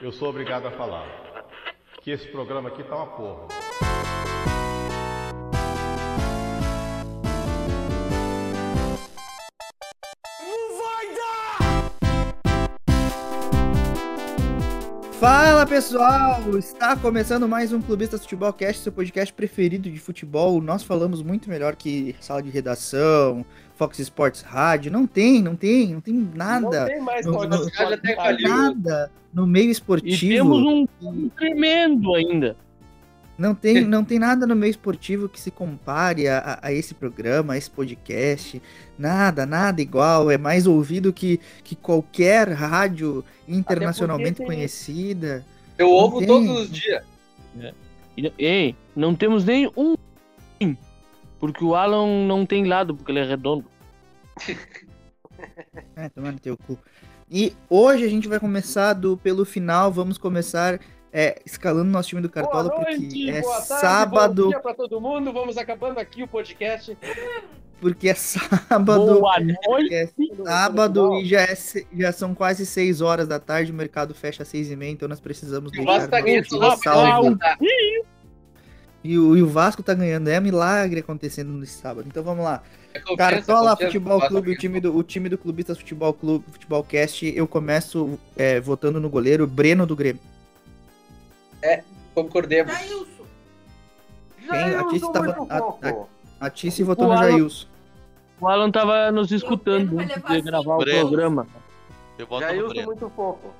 Eu sou obrigado a falar que esse programa aqui tá uma porra. Fala pessoal, está começando mais um Clubistas Futebol Cast, seu podcast preferido de futebol. Nós falamos muito melhor que sala de redação, Fox Sports Rádio. Não tem, não tem, não tem nada. Não tem mais No- podcast, no- já até. Nada no meio E esportivo. temos um, um tremendo ainda. Não tem, não tem nada no meio esportivo que se compare a, a esse programa, a esse podcast. Nada, nada igual. É mais ouvido que, que qualquer rádio internacionalmente tem- conhecida. Eu ouvo tem. todos os dias. E- Ei, não temos nem um. Porque o Alan não tem lado, porque ele é redondo. É, tomar no teu cu. E hoje a gente vai começar do, pelo final, vamos começar é, escalando nosso time do Cartola, boa porque noite, é tarde, sábado, bom dia pra todo mundo. Vamos acabando aqui o podcast. porque é sábado, Boa noite. é sábado e já, é se- já são quase 6 horas da tarde, o mercado fecha às 6 e meia, então nós precisamos O deixar Vasco tá nosso salvo. tá? E o, e o Vasco tá ganhando, é milagre acontecendo nesse sábado. Então vamos lá. É confiança, Cartola Futebol Clube, o time do, o time do Clubistas Futebol Clube, Futebol Cast, eu começo é, votando no goleiro Breno do Grêmio. Concordemos. Quem? A Tice tava- a- pouco. A Tice votou O no Alan- Jailson. O Alan tava nos escutando antes levar de gravar o. Breno. programa. Eu voto no Jailson Breno. muito pouco.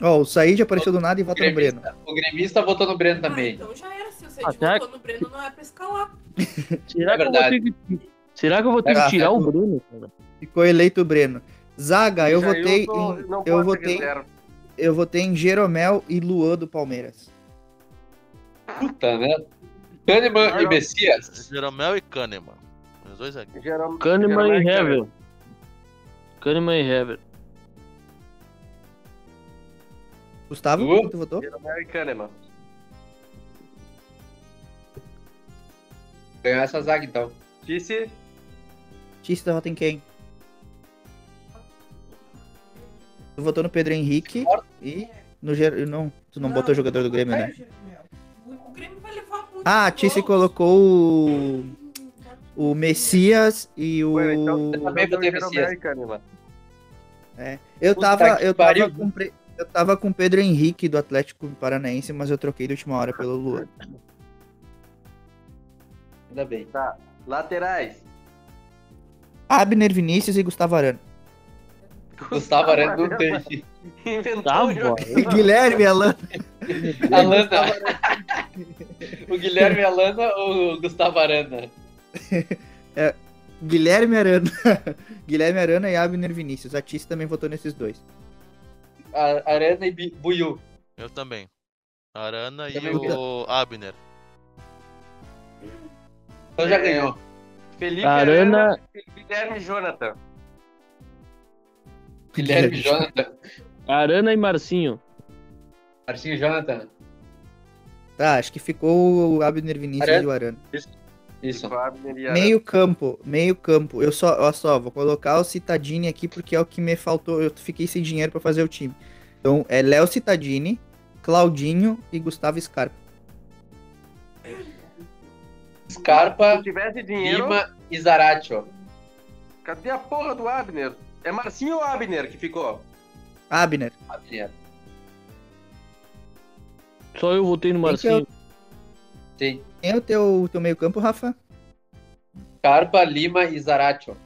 Ó, o Said apareceu do nada e vota no Breno. O gremista votou no Breno Ah, também. então já era. Se você Ah, será votou no Breno, não é pra escalar. Será, É que eu vou ter que, será que eu vou ter Ah, que tirar é o. Bruno? cara? Ficou eleito o Breno. Zaga, eu Jailson votei em, eu votei, reserva. Eu votei em Jeromel e Luan do Palmeiras. Puta, né? Kahneman e. Messias. Jeromel e Kahneman. Os dois aqui. Jerome- Kahneman e Jerome Hever. Kahneman e Hever. Gustavo, tu votou? Jeromel e Kahneman. Ganhar essa zaga então. Disse. Tice, tu vota em quem? Tu votou no Pedro Henrique e no Ger... não, tu não, botou jogador do Grêmio, né? O Grêmio vai levar muito. Ah, a Tice colocou o, o Messias e o Ué, então, eu também botei é Messias. Kahneman. Eu Puta tava, eu tava com eu tava com o Pedro Henrique do Atlético Paranaense, mas eu troquei de última hora pelo Luan. Ainda bem. Tá. Laterais. Abner Vinícius e Gustavo Arana. Gustavo Arana não tem. Inventou Tá, um jogo. Guilherme Alana. Alana. o Guilherme Alana ou o Gustavo Arana? Guilherme Arana. Guilherme Arana e Abner Vinícius. A Tice também votou nesses dois. A- Arana e Buiu. Eu também. Arana e o Abner. Então já ganhou. Felipe Arana- e Guilherme Jonathan. Guilherme Jonathan. Arana e Marcinho. Marcinho Jonathan. Tá, acho que ficou o Abner Vinícius Arana. e o Arana. Isso. Meio campo, meio campo. Eu só, ó só, vou colocar o Citadini aqui porque é o que me faltou. Eu fiquei sem dinheiro pra fazer o time. Então é Léo Citadini, Claudinho e Gustavo Scarpa. Scarpa, Se tivesse dinheiro, Lima e Zaratio. cadê a porra do Abner? É Marcinho ou Abner que ficou? Abner. Abner. Só eu votei no Quem que é o- Marcinho. Sim. Quem é o teu, teu meio campo, Rafa? Scarpa, Lima e Zaratio.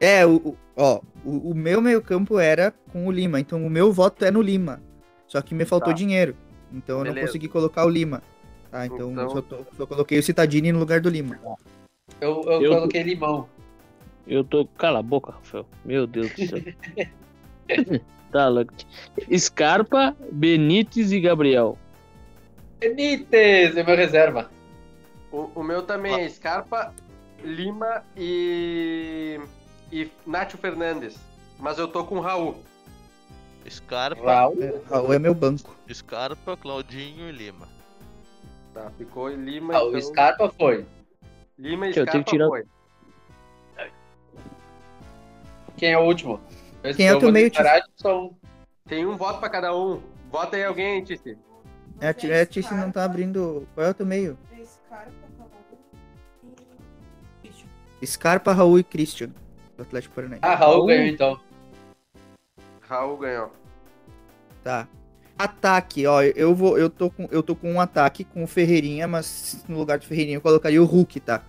É, o, o- ó, o, o meu meio campo era com o Lima, então o meu voto é no Lima. Só que me faltou Tá. dinheiro. Então eu não Beleza. consegui colocar o Lima. Tá, então, Então- Só, tô- só coloquei o Citadini no lugar do Lima. Eu, eu, Eu- coloquei limão. Eu tô. Cala a boca, Rafael. Meu Deus do céu. tá louco. Scarpa, Benítez e Gabriel. Benítez é meu reserva. O, o meu também é Scarpa, Lima e. e Nacho Fernandes. Mas eu tô com o Raul. Scarpa, Raul. É, Raul é meu banco. Scarpa, Claudinho e Lima. Tá, ficou Lima Ah, o então- Scarpa foi. Lima e Eu tenho Scarpa que tirar- foi. Quem é o último? Esse Quem é o eu teu meio, de um. Tem um voto pra cada um. Vota aí alguém, Tice. É, é, Tice não tá abrindo. Qual é o teu meio? Scarpa, Raul e Christian. Scarpa, Raul e Christian. Do Atlético Paranaense. Ah, Raul ganhou então. Raul ganhou. Tá. Ataque, ó, eu vou, eu tô com, eu tô com um ataque com o Ferreirinha, mas no lugar do Ferreirinha eu colocaria o Hulk, tá?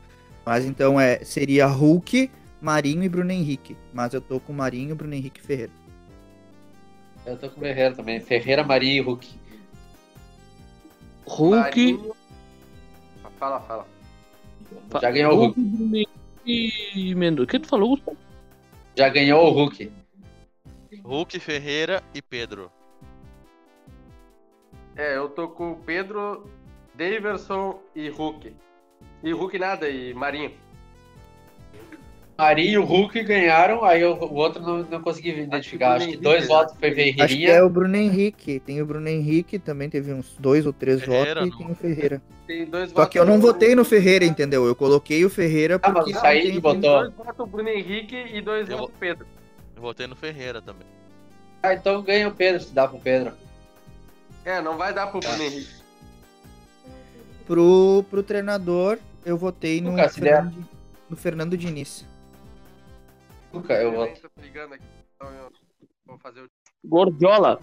Mas então é, seria Hulk, Marinho e Bruno Henrique. Mas eu tô com Marinho, Bruno Henrique e Ferreira. Eu tô com o Ferreira também. Ferreira, Maria e Hulk. Hulk. Marinho- Fala, fala. Já ganhou o Hulk. Bruno e Mendoza. O que tu falou? Já ganhou o Hulk. Hulk, Ferreira e Pedro. É, eu tô com o Pedro, Daverson e Hulk. E Hulk nada, e Marinho. Maria e o Hulk ganharam, aí o, o outro não, não consegui identificar. Acho que Bruno dois Henrique, votos foi Acho que é Ferreirinha. o Bruno Henrique. Tem o Bruno Henrique, também teve uns dois ou três Ferreira, votos, e não. tem o Ferreira. Tem dois Só votos. que eu não votei no Ferreira, entendeu? Eu coloquei o Ferreira Ah, porque. o Said tem- botou. Dois votos Bruno Henrique e dois Eu votos Pedro. Eu votei no Ferreira também. Ah, então ganha o Pedro, se dá pro Pedro. É, não vai dar pro Bruno Henrique. Pro, pro treinador, eu votei no, Lucas, Fernando, no Fernando Diniz. Luca, eu voto. tô ligando aqui. Então eu vou fazer o. Gordiola.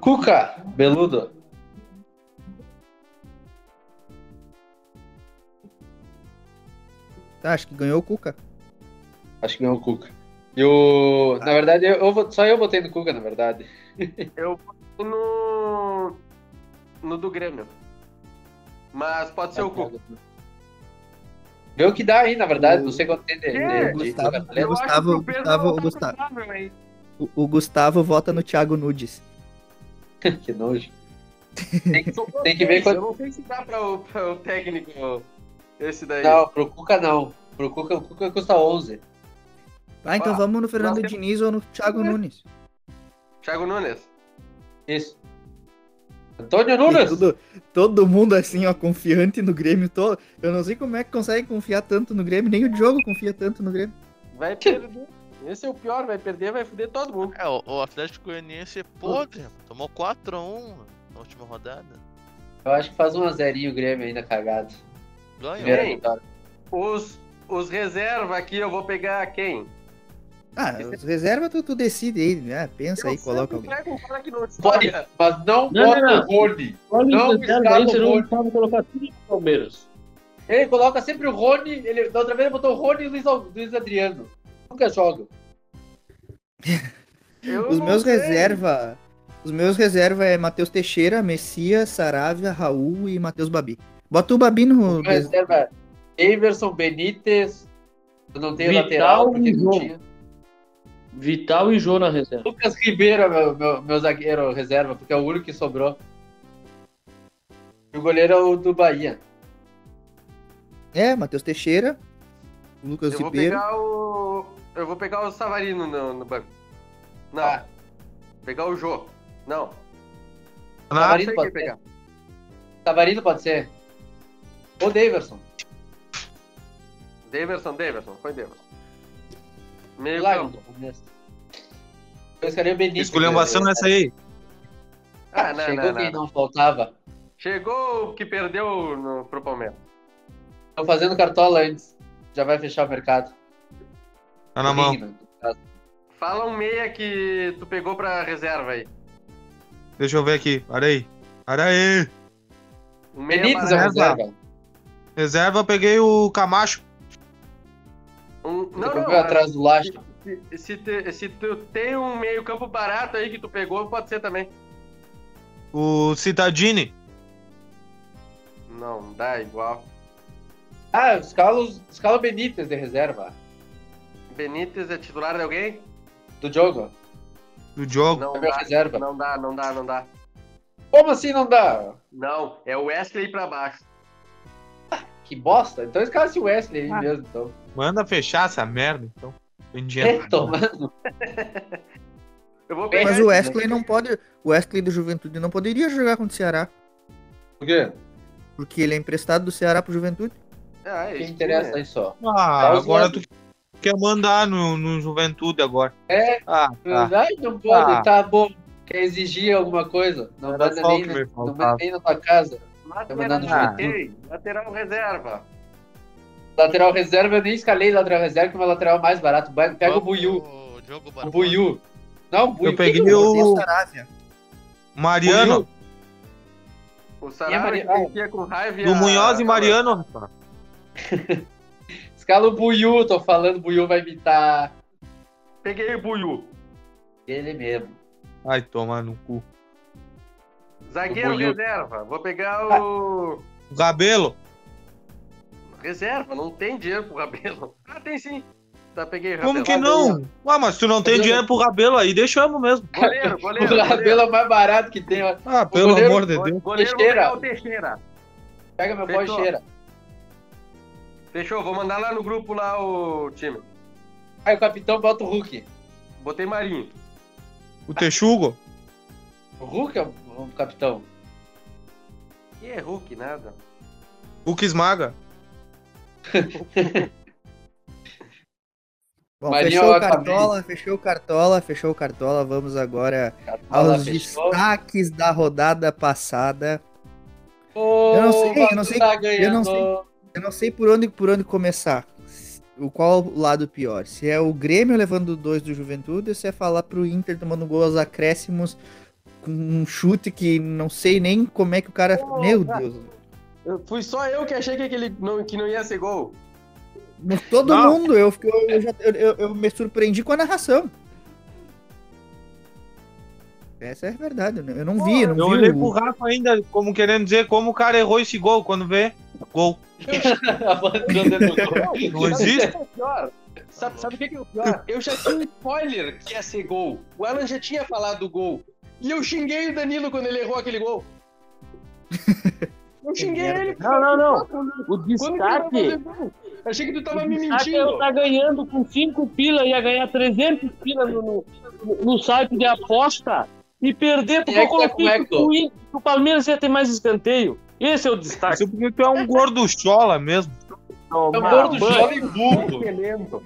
Cuca, Beludo. Tá, acho que ganhou o Cuca. Acho que ganhou o Cuca. E o. Na verdade, eu, eu só eu votei no Cuca, na verdade. Eu vou no. No do Grêmio. Mas pode ser o Cuca. Vê o que dá aí, na verdade. Não sei quanto tem de, É, de, de Gustavo. Eu acho Gustavo- que o Pedro Gustavo- tá Gustavo. provável, hein? O, o Gustavo vota no Thiago Nudes. que nojo. Tem, que- tem que ver Eu quanto. não sei se dá pra o, pra o técnico esse daí. Não, pro Cuca não. Pro Cuca, o Cuca custa 11. Ah, então Ah, vamos no Fernando temos- Diniz ou no Thiago Nunes. Thiago Nunes. Isso. Antônio Nunes! Todo, todo mundo assim, ó, confiante no Grêmio. Todo, eu não sei como é que consegue confiar tanto no Grêmio. Nem o Diogo confia tanto no Grêmio. Vai perder. Esse é o pior, vai perder, vai foder todo mundo. É, o, o Atlético Goianiense é podre. Tomou 4x1 na última rodada. Eu acho que faz um azerinho o Grêmio ainda cagado. Ganhou. Bem. Os, os reserva aqui, eu vou pegar quem? Ah, os reserva tu, tu decide aí, né? Pensa aí, Eu coloca sempre alguém. não Pode, mas não, Não, bota não, o Rony. Não, escala aí, o você não Rony. sabe colocar tudo no Palmeiras. Ele coloca sempre o Rony. Ele, da outra vez ele botou o Rony e o Luiz, Luiz Adriano. Nunca joga. Os não meus sei. reserva. Os meus reserva é Matheus Teixeira, Messias, Saravia, Raul e Matheus Babi. Bota o Babi no. O reserva é Everson Benítez. Eu não tenho Vital lateral porque não tinha. Vital e Jô na reserva. Lucas Ribeiro é meu, meu, meu zagueiro reserva, porque é o único que sobrou. E o goleiro é o do Bahia. É, Matheus Teixeira, Lucas Eu vou Ribeiro. pegar o. Eu vou pegar o Savarino no, no banco. Não. Ah. Pegar o Jô. Não. Savarino não quem pode pegar. Tavarino pode ser. Ou Daverson. Daverson, Daverson. Foi Daverson. Meio Lá, campo. o Benítez. Esculhambação né? nessa aí. Ah, não, Chegou não, quem não. não faltava. Chegou o que perdeu no, pro Palmeiras. Tô fazendo cartola antes. Já vai fechar o mercado. Tá na mão. Fala um meia que tu pegou pra reserva aí. Deixa eu ver aqui. Para aí. Para aí. Um meia Benítez é reserva. Reserva, eu peguei o Camacho. Um, Você não, não. comprou atrás do Lacho. Se, se, te- se tu tem um meio campo barato aí que tu pegou, pode ser também. O Citadini. Não, dá igual. Ah, escala, o Benítez de reserva. Benítez é titular de alguém? Do jogo. Do jogo. Não É dá, reserva. não dá, não dá, não dá. Como assim não dá? Não, é o Wesley pra baixo. Que bosta. Então escala esse Wesley aí Ah. mesmo, então. Manda fechar essa merda, então. Tem É, dinheiro. tomando. Eu vou pegar Mas o Wesley não pode. O Wesley do Juventude não poderia jogar contra o Ceará. Por quê? Porque ele é emprestado do Ceará pro Juventude. Ah, é Que isso. interessa aí só. Ah, Tá agora tu quer mandar no, no Juventude agora. É, Ah, tá. Ai, não pode, Ah. tá bom. Quer exigir alguma coisa? Não Era manda o nem, não manda nem na tua casa. Lateral, ok. Lateral reserva. Lateral reserva, eu nem escalei lateral reserva, que é o meu lateral mais barato. Ba- Pega o Buiu. O O. Buiu. Não, o Buiu. Eu peguei é o- Saravia. Mariano, O a Sarabia Mari- que sentia com raiva e do a- Munhoz e Mariano, rapaz. Escala o Buiu, tô falando, o Buiu vai imitar Peguei o Buiu. ele mesmo. Ai, tomar no cu. Zagueiro O reserva. Vou pegar o. O Gabelo. Reserva, não tem dinheiro pro Rabelo. Ah, tem sim. Tá, peguei o Como Rabelo. que não? Ah, mas tu não tem Rabelo. dinheiro pro Rabelo aí, deixamos mesmo. Goleiro, O goleiro. Rabelo é o mais barato que tem. ó. Ah, pelo goleiro- amor de Deus. goleiro vou Teixeira. pegar o Teixeira. Pega meu boy Fechou. cheira. Fechou, vou mandar lá no grupo lá o time. Aí o capitão bota o Hulk. Botei Marinho. O Texugo. O Hulk é o o capitão. E é Hulk, nada. Hulk esmaga. Bom, Marinho fechou o. Cartola, fechou o Cartola, fechou o Cartola. Vamos agora Fala, aos fechou. destaques da rodada passada. Ô, Eu não sei, eu não sei, tá eu não sei. Eu não sei por onde, por onde começar. O qual o lado pior? Se é o Grêmio levando dois do Juventude ou se é falar pro Inter tomando gol aos acréscimos com um chute que não sei nem como é que o cara. Meu Deus. Eu- fui só eu que achei que, aquele não, que não ia ser gol. Mas Todo Não. mundo, eu, fiquei- eu, já- eu- eu- eu me surpreendi com a narração. Essa é a verdade, eu não- eu não vi, eu não Eu vi. olhei o- pro Rafa ainda, como querendo dizer como o cara errou esse gol. Quando vê, gol. Não existe. pior? Sabe, sabe o que, que é o pior? Eu já tinha um spoiler que ia ser gol. O Alan já tinha falado do gol. E eu xinguei o Danilo quando ele errou aquele gol. Eu xinguei ele. Não, não, não. O destaque. Achei que tu tava me eu mentindo. tá ganhando com 5 pila, ia ganhar 300 pila no, no, no site de aposta e perder porque é eu tá coloquei que o, Palmeiras ia ter mais escanteio. Esse é o destaque. Isso porque tu é um gordo chola mesmo. É o gordo Banho. jovem burro.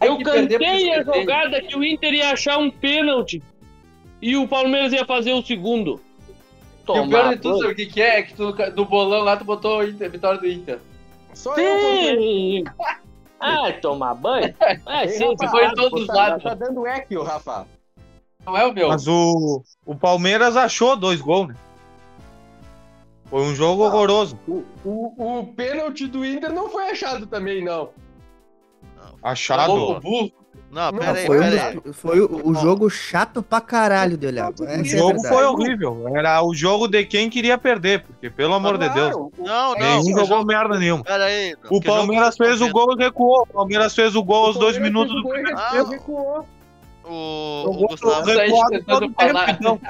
Eu cantei a jogada que o Inter ia achar um pênalti e o Palmeiras ia fazer o segundo. E o pior Tomar de tudo, sabe o que, que é? É que tu, no bolão lá tu botou o Inter, vitória do Inter. Só eu contei. Sim. Ai, tomar banho? Ai, sim, Rafa, foi em todos os Tá, lados. tá dando eco, Rafa. Não é o meu. Mas o, o Palmeiras achou dois gols, né? Foi um jogo horroroso. O, o, o pênalti do Inter não foi achado também, não. Achado. Não, Não, pera aí, Foi, um pera aí. dos- foi o, o jogo chato pra caralho de olhar. O Essa é a jogo verdade. foi horrível. Era o jogo de quem queria perder, porque, pelo amor de Deus, Claro, o- Não, não. nenhum jogou jogo- merda nenhuma. Pera aí. O Palmeiras fez o gol e recuou. O Palmeiras fez o gol aos o dois minutos do o e primeiro Ah, tempo. recuou. O, Jogou o Gustavo. Aí tentando todo tempo, falar. então.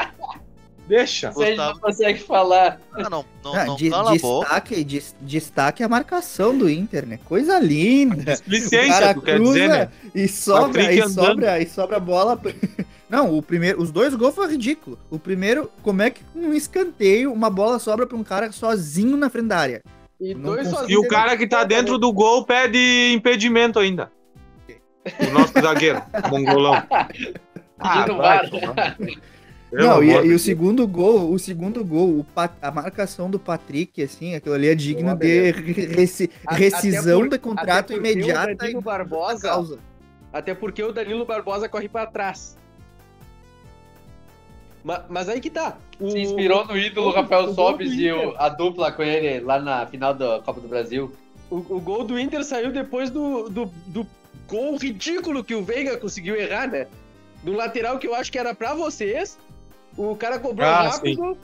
Deixa. Você não Gustavo. consegue falar. Ah, não, não, Ah, não de- cala a boca. destaque, des- destaque a marcação do Inter, né? Coisa linda. Cara tu quer dizer, né? e sobra, e sobra, e sobra a bola. Não, o primeiro, os dois gols foi ridículo. O primeiro, como é que com um escanteio uma bola sobra pra um cara sozinho na frente da área? E Não dois. E o cara que tá dentro do gol pede impedimento ainda. O nosso zagueiro, mongolão. Ah, vai. Pelo não, e, e o segundo gol, o segundo gol, o Pa- a marcação do Patrick, assim, aquilo ali é digno de reci- rescisão por- de contrato imediata O Danilo e Barbosa, causa. até porque o Danilo Barbosa corre pra trás. Ma- Mas, aí que tá. O, Se inspirou no ídolo o- Rafael o Sobis do e o- a dupla com ele lá na final da Copa do Brasil. o, o gol do Inter saiu depois do, do, do gol ridículo que o Veiga conseguiu errar, né? Do lateral que eu acho que era pra vocês. O cara cobrou Ah, rápido.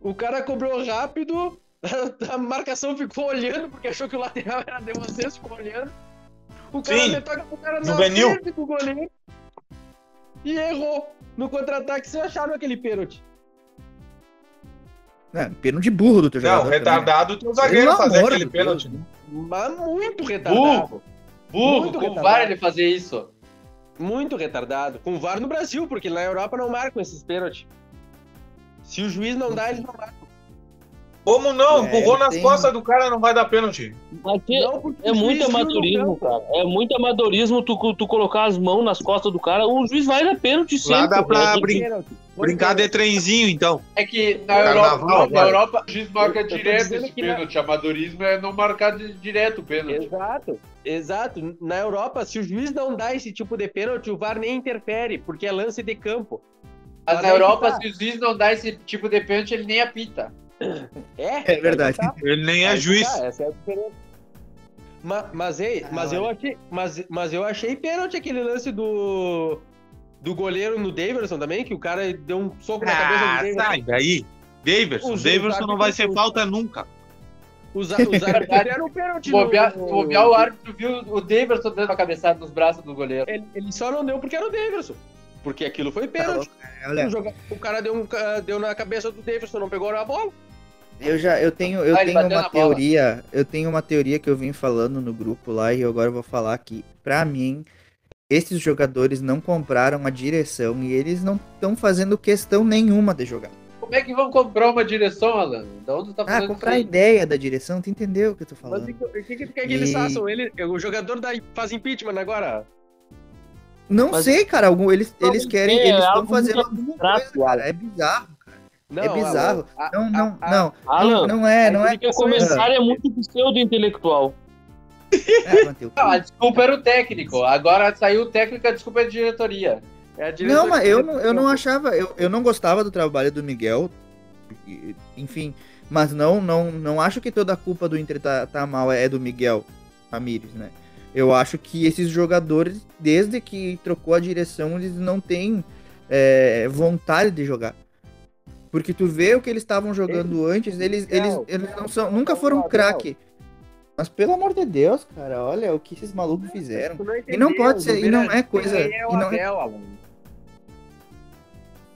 O cara cobrou rápido. A marcação ficou olhando, porque achou que o lateral era de vocês, ficou olhando. O cara Sim. meteu o cara na Juvenil. frente do goleiro. E errou. No contra-ataque, vocês acharam aquele pênalti. É, pênalti burro do teu Não, jogador. retardado teu Pelo zagueiro fazer amor aquele pênalti. Né? Mas muito retardado. Burro! Burro, Muito com o retardado. VAR ele fazer isso. Muito retardado. Com VAR no Brasil, porque na Europa não marcam esses pênaltis. Se o juiz não dá, eles não marcam. Como não? É, Empurrou nas tem- costas do cara, não vai dar pênalti. Mas que- Não, é muito amadorismo, cara. É muito amadorismo tu, tu colocar as mãos nas costas do cara. O juiz vai dar pênalti sempre. Lá dá pra cara. Pênalti. Brincar de trenzinho, então. É que na Carnaval, Europa, na. Europa O juiz marca Eu direto esse que na- pênalti. Amadorismo é não marcar de- direto o pênalti. Exato, exato. Na Europa, se o juiz não dá esse tipo de pênalti, o VAR nem interfere, porque é lance de campo. Mas Mas na Europa, tá. se o juiz não dá esse tipo de pênalti, ele nem apita. É, É verdade. tá. Ele nem é Aí que juiz. tá, essa é a diferença. Ma- Mas, ei, Ah, mas, eu achei, mas, mas eu achei pênalti aquele lance do, do goleiro no Daverson também, que o cara deu um soco na cabeça do Ah, Daverson. sai daí. Daverson. Os- Daverson não vai ser falta nunca. Os, a- os árbitros um pênalti bobear, no... bobear, o árbitro viu o Daverson dando a cabeçada nos braços do goleiro. Ele, ele só não deu porque era o Daverson. Porque aquilo foi Tá pênalti. O, joga- o cara deu, um, deu na cabeça do Daverson, não pegou na bola. Eu já eu tenho eu Ah, tenho uma na bola. teoria, eu tenho uma teoria que eu vim falando no grupo lá e eu agora vou falar aqui. Pra mim, esses jogadores não compraram a direção e eles não estão fazendo questão nenhuma de jogar. Como é que vão comprar uma direção, Alan? Da onde tá Ah, fazendo comprar a ideia da direção, tu entendeu o que eu tô Mas falando? o que, o que, que tu quer que eles E- façam? Ele, o jogador da, faz impeachment agora. Não Mas- sei, cara, algum, eles Não, eles querem, é eles estão fazendo alguma coisa, cara. É bizarro, Não, é bizarro. Alan, a- Não, não, a- não. Alan, Não, não é, não é. o teu comentário é muito pseudo-intelectual. É. Não, a desculpa era o técnico. Agora saiu o técnico, a desculpa é a diretoria. É a diretoria- Não, mas eu não, eu não achava, eu, eu não gostava do trabalho do Miguel, enfim, mas não, não, não acho que toda a culpa do Inter tá, tá mal é do Miguel Ramírez, né? Eu acho que esses jogadores, desde que trocou a direção, eles não têm é, vontade de jogar. Porque tu vê o que eles estavam jogando antes, eles, eles, eles não são, nunca foram craque. Mas pelo amor de Deus, cara, olha o que esses malucos fizeram. Não E não pode ser, e não é coisa. é o e não é Abel, Alan?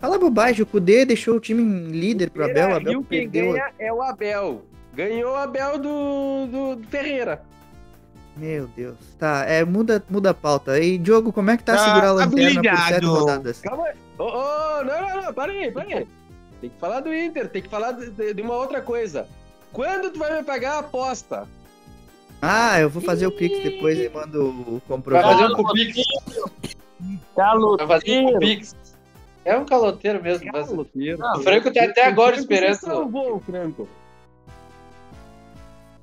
Fala bobagem, o Kudê deixou o time líder pro Abel, o E Abel o quem perdeu. ganha é o Abel. Ganhou o Abel do, do, do Ferreira. Meu Deus. Tá, é, muda, muda a pauta. E Diogo, como é que tá Tá segurar a lanterna por sete rodadas? Calma aí. Ô, ô, não, não, não, para aí, para aí. Tem que falar do Inter, tem que falar de, de- de uma outra coisa. Quando tu vai me pagar a aposta? Ah, eu vou fazer o Pix depois e mando o Vai comprovante. fazer um Cupix. Vai fazer um Caloteiro. Cupix. É um caloteiro mesmo. mas- Caloteiro. O Franco tá até agora esperando. se salvou, o Franco.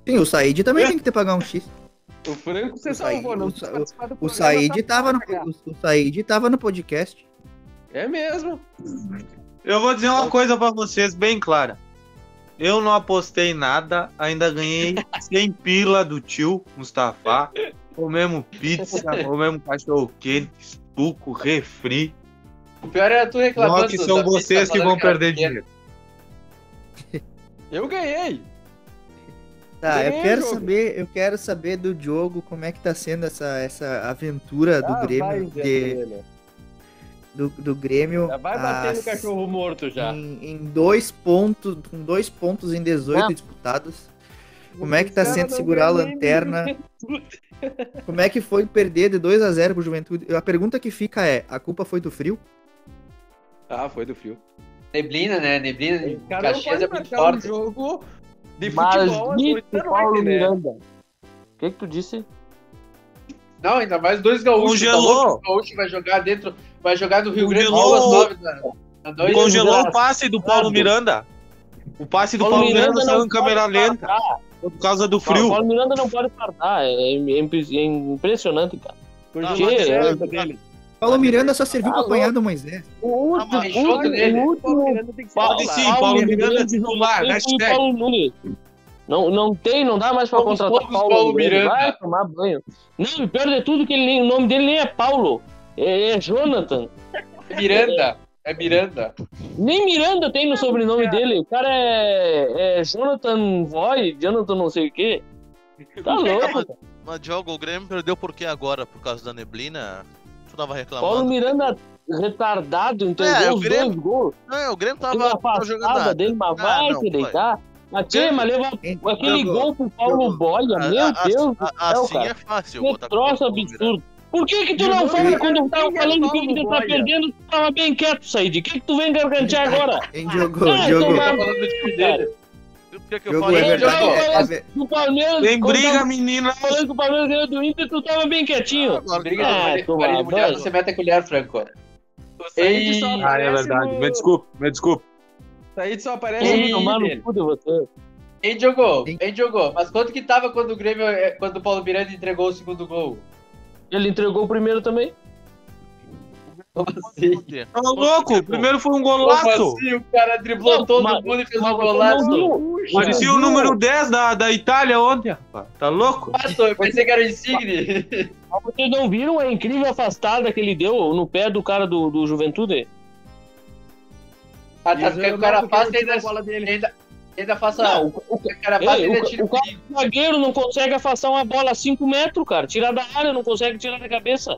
Sim, o Said também tem que ter pagar um X. O Franco você O Said- salvou, não o do O programa, Said tá tava no, o, o Said tava no podcast. É mesmo. Eu vou dizer uma coisa pra vocês bem clara. Eu não apostei nada, ainda ganhei 100 pila do tio Mustafa. Comemos pizza, comemos cachorro quente, suco, refri. O pior era tu reclamando. Só que são vocês que vão perder pequena. dinheiro. Eu ganhei. Tá, eu Ganhei o quero jogo. saber, eu quero saber do Diogo como é que tá sendo essa, essa aventura do Ah, vai, Grêmio, Zé de, Helena. Do, do Grêmio. Já vai bater no cachorro morto já. Em, em dois pontos, com dois pontos em 18 Não. disputados. Como é que tá sendo segurar a lanterna? Como é que foi perder de 2 a 0 pro Juventude? A pergunta que fica é: a culpa foi do frio? Ah, foi do frio. Neblina, né? Neblina cara Caxias é muito marcar um forte. jogo de Mas futebol da Paulo né? Miranda. O que que tu disse? Não, ainda mais dois gaúchos. Tá Congelou. O gaúcho vai jogar dentro, vai jogar do Rio Grande do Congelou. Sul noite. Congelou o passe do Paulo Miranda. O passe do Paulo Paulo Miranda Miranda saiu em câmera lenta por causa do O frio. Paulo Miranda não pode tardar. É, é impre- é impressionante, cara. Congelou Ah, Que? a É, dele. Paulo Miranda só serviu pra Alô? apanhar do Moisés. O Ah, último, o O Paulo último Miranda tem que ser Paulo, Pode sim, titular. Paulo Miranda Miranda titular, o hashtag. Paulo Nunes. Não, não tem, não dá mais pra Somos contratar Paulo, Paulo Miranda. Vai tomar banho. Não, e pior de tudo que ele nem- o nome dele nem é Paulo. É, é Jonathan. É Miranda. É Miranda. Nem Miranda tem no sobrenome dele. O cara é, é Jonathan Voy, Jonathan não sei o quê. Tá louco. Mas Diogo, o Grêmio perdeu por que agora? Por causa da neblina? Tu tava Paulo reclamando. Miranda retardado, entregou É, o os Grêmio dois gols. Não, o Grêmio tava, tava jogando nada. dele, mas Ah, vai não, se deitar. Mas que, mas leva aquele Diogo, gol pro Paulo Diogo. Boia, A- meu a- Deus do a- céu, assim cara. é fácil. Que troço Paulo absurdo. Por que que tu não fala quando tava é falando que Inter tá perdendo, tu tava bem quieto, Said? O que que tu vem gargantear agora? Ah, Tá falando do time dele. Eu O que, que eu Jogo falei? é verdade. Jogo, é- é mas- ver- O Palmeiras. Tem briga, menina. Falando que o Palmeiras ganhou do Inter, tu tava bem quietinho. Agora, Briga Ah, do toma você mete a colher, Franco. O Said só Ei. Ah, é verdade. no- Me desculpe, me desculpe. O Said só aparece Ei, tomar no cu de você. Quem jogou? Quem jogou? Mas quanto que tava quando o Grêmio, eh, quando o Paulo Miranda entregou o segundo gol? Ele entregou o primeiro também. Assim? Tá louco? O primeiro foi um Como golaço. assim? O cara driblou Não, todo mas- mundo e fez um golaço. Parecia o número 10 da, da Itália ontem, rapaz. Tá louco? Passo, eu pensei que era o Insigne. Vocês não viram a incrível afastada que ele deu no pé do cara do, do Juventude? Ah, tá, porque eu o cara faz porque ainda, ele tirou a bola dele. ainda, ainda faça. Não, o, o, cara faz Ei, ainda o- o cara- o zagueiro não consegue afastar uma bola a 5 metros, cara. Tirar da área, não consegue tirar da cabeça.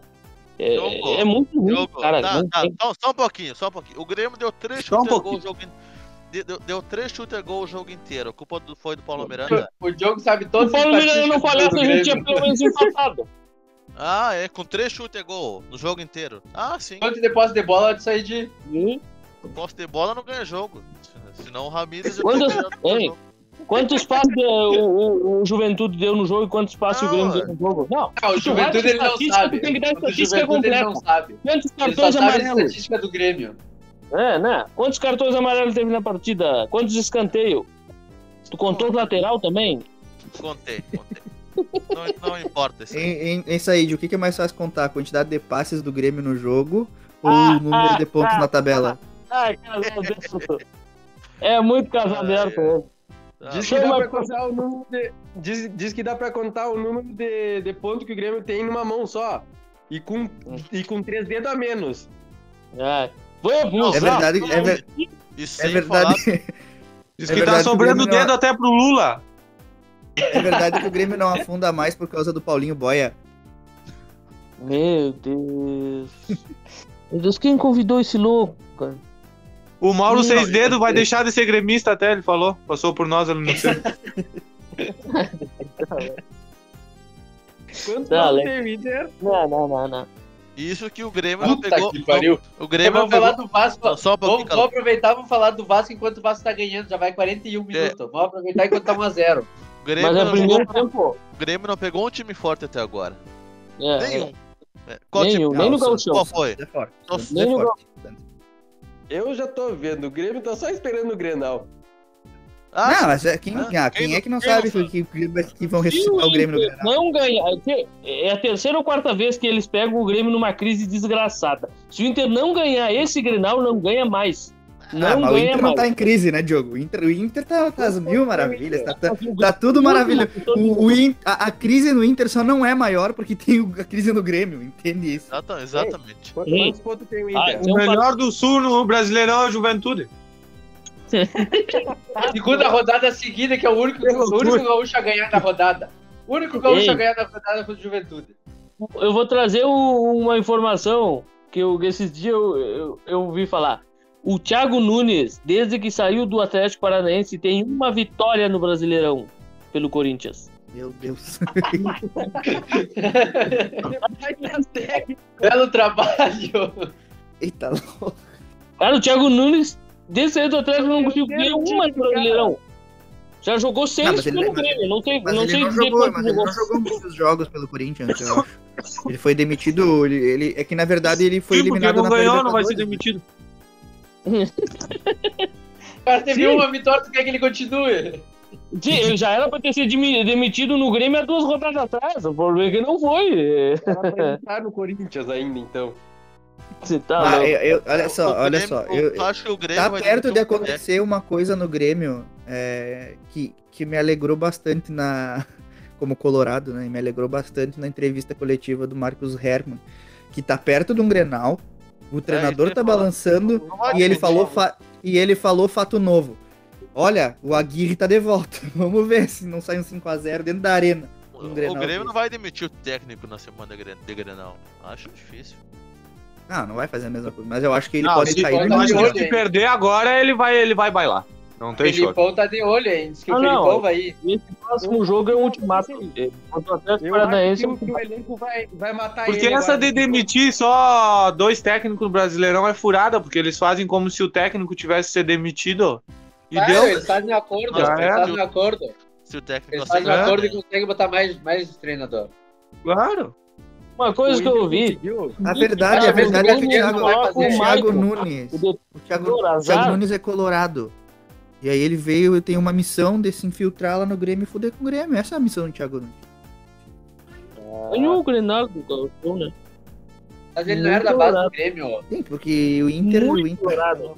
É, Jogo. é muito ruim, Jogo. cara. Tá, tá, só, só um pouquinho, só um pouquinho. O Grêmio deu três Só um chutes a gol o pouquinho. jogo Deu, deu três chutes a gol o jogo inteiro. A culpa do- foi do Paulo Miranda. O Diogo sabe Se todos o Paulo Miranda não falhasse, a gente tinha pelo menos empatado. Ah, é, com três chutes gol no jogo inteiro. Ah, sim. Quanto de posse de bola de sair de. Posse de bola não ganha jogo. Senão o o Ei, jogo. Quantos passes o, o, o Juventude deu no jogo e quantos passes o Não, Grêmio é. deu no jogo? Não. Ah, o Juventude de ele não sabe. tem que dar O estatística ele não completa. sabe. Quantos cartões amarelos? estatística do Grêmio. É, né? Quantos cartões amarelos teve na partida? Quantos escanteios? Tu contou o lateral também? Contei, contei. Não, não importa isso. aí. Em, em, em Said, o que, é mais fácil contar? A quantidade de passes do Grêmio no jogo ou Ah, o número de pontos ah, na tabela? Ai, casal dentro. É muito casal Ah, aberto. é. Tá. Diz que, Chama dá pra pra- contar o número de, diz, diz que dá pra contar o número de, de pontos que o Grêmio tem numa mão só. E com, e com três dedos a menos. Ai. Vamos, É verdade, é, ver- é verdade, Diz É que tá verdade o sobrando não- dedo até pro Lula. é verdade que o Grêmio não afunda mais por causa do Paulinho Boia. Meu Deus. Meu Deus, quem convidou esse louco, cara? O Mauro Não, Seis Dedos vai deixar de ser gremista até, ele falou. Passou por nós ali no centro. Quantos Tá, pontos le- tem o Inter? Não, não, não, não. Isso que o Grêmio não pegou. que pariu. O Grêmio não Vamos falar pegou. do Vasco. Só- um Vamos, vamos aproveitar, vamos falar do Vasco enquanto o Vasco tá ganhando. Já vai 41 minutos. Vamos aproveitar enquanto tá 1x0. O Grêmio, Mas é não primeiro pegou- tempo. o Grêmio não pegou um time forte até agora. É, Nenhum. É, Qual Nenhum, time? nem no Não, Gauchão. Qual foi? É nem é no forte. Eu já tô vendo. O Grêmio tá só esperando o Grenal. Ah, Não, mas é, quem, Ah, quem quem é que não sabe que, que, que vão ressuscitar o Grêmio no Grenal? Não ganhar. É a terceira ou quarta vez que eles pegam o Grêmio numa crise desgraçada. Se o Inter não ganhar esse Grenal, não ganha mais. Ah, Não mas o Inter não tá em crise, né, Diogo? O Inter, o Inter tá, tá às mil maravilhas, tá, tá, tá tudo maravilhoso. O, o In- a, a crise no Inter só não é maior porque tem o- a crise no Grêmio, entende isso? exata- exatamente. Quantos Ei. quantos pontos tem o Ah, Inter? então O melhor do Sul no Brasileirão é a Juventude. Segunda rodada seguida, que é o único, o único gaúcho a ganhar na rodada. O único gaúcho Ei. a ganhar na rodada foi o Juventude. Eu vou trazer um- uma informação que eu, esses dias eu, eu, eu ouvi falar. O Thiago Nunes, desde que saiu do Atlético Paranaense, tem uma vitória no Brasileirão pelo Corinthians. Meu Deus. Belo trabalho. Eita, louco. Cara, o Thiago Nunes, desde que saiu do Atlético, não conseguiu ganhar uma no Brasileirão. Já jogou seis Não, ele- pelo mas- Grêmio. Não Mas não ele sei não dizer jogou, mas ele jogou. não jogou muitos jogos pelo Corinthians, eu acho. Ele foi demitido, ele, ele- é que na verdade ele foi Sim, porque eliminado não na ganhou, não vai ser demitido. O cara teve Sim. uma vitória, tu quer que ele continue? Sim, ele já era pra ter sido demi- demitido no Grêmio há duas rodadas atrás. O problema é que não foi. Era pra entrar no Corinthians ainda, então. Você tá Ah, eu- eu- olha O só, olha Grêmio- só. eu Eu, acho que o Grêmio tá perto de acontecer uma coisa no Grêmio é, que, que me alegrou bastante na como Colorado, né? e Me alegrou bastante na entrevista coletiva do Marcos Herman, que tá perto de um Grenal, o treinador que tá balançando e ele falou fa- e ele falou fato novo. Olha, o Aguirre tá de volta. Vamos ver se não sai um 5 a 0 dentro da arena. O, Grenal Grêmio desse. não vai demitir o técnico na semana de Gren- de Grenal. Acho difícil. Não, não vai fazer a mesma coisa, mas eu acho que ele Não, pode se, sair pode se perder agora, ele vai, ele vai bailar. Não O tem. Felipão tá de olho, hein? Diz que Ah, o não. Felipão vai ir. Esse próximo jogo é o ultimato. Contra o Atlético Eu Paranaense. que o, que o elenco vai, vai matar Porque ele. essa agora. de demitir só dois técnicos no Brasileirão é furada, porque eles fazem como se o técnico tivesse que ser demitido E Ah, deu. Eles fazem acordo, Já eles é. fazem acordo. Se o técnico Eles fazem aceitar, acordo né? e conseguem botar mais, mais treinador. Claro. Uma coisa que eu ouvi. A verdade, a verdade é que o Thiago, não o. Thiago Nunes. O Thiago, o Thiago. Nunes é colorado. E aí ele veio e tem uma missão de se infiltrar lá no Grêmio e fuder com o Grêmio. Essa é a missão do Thiago Nunes. Ganhou o Grenal do Galchão, né? Mas ele não era da base do Grêmio. Sim, porque o Inter. O Muito Inter colorado.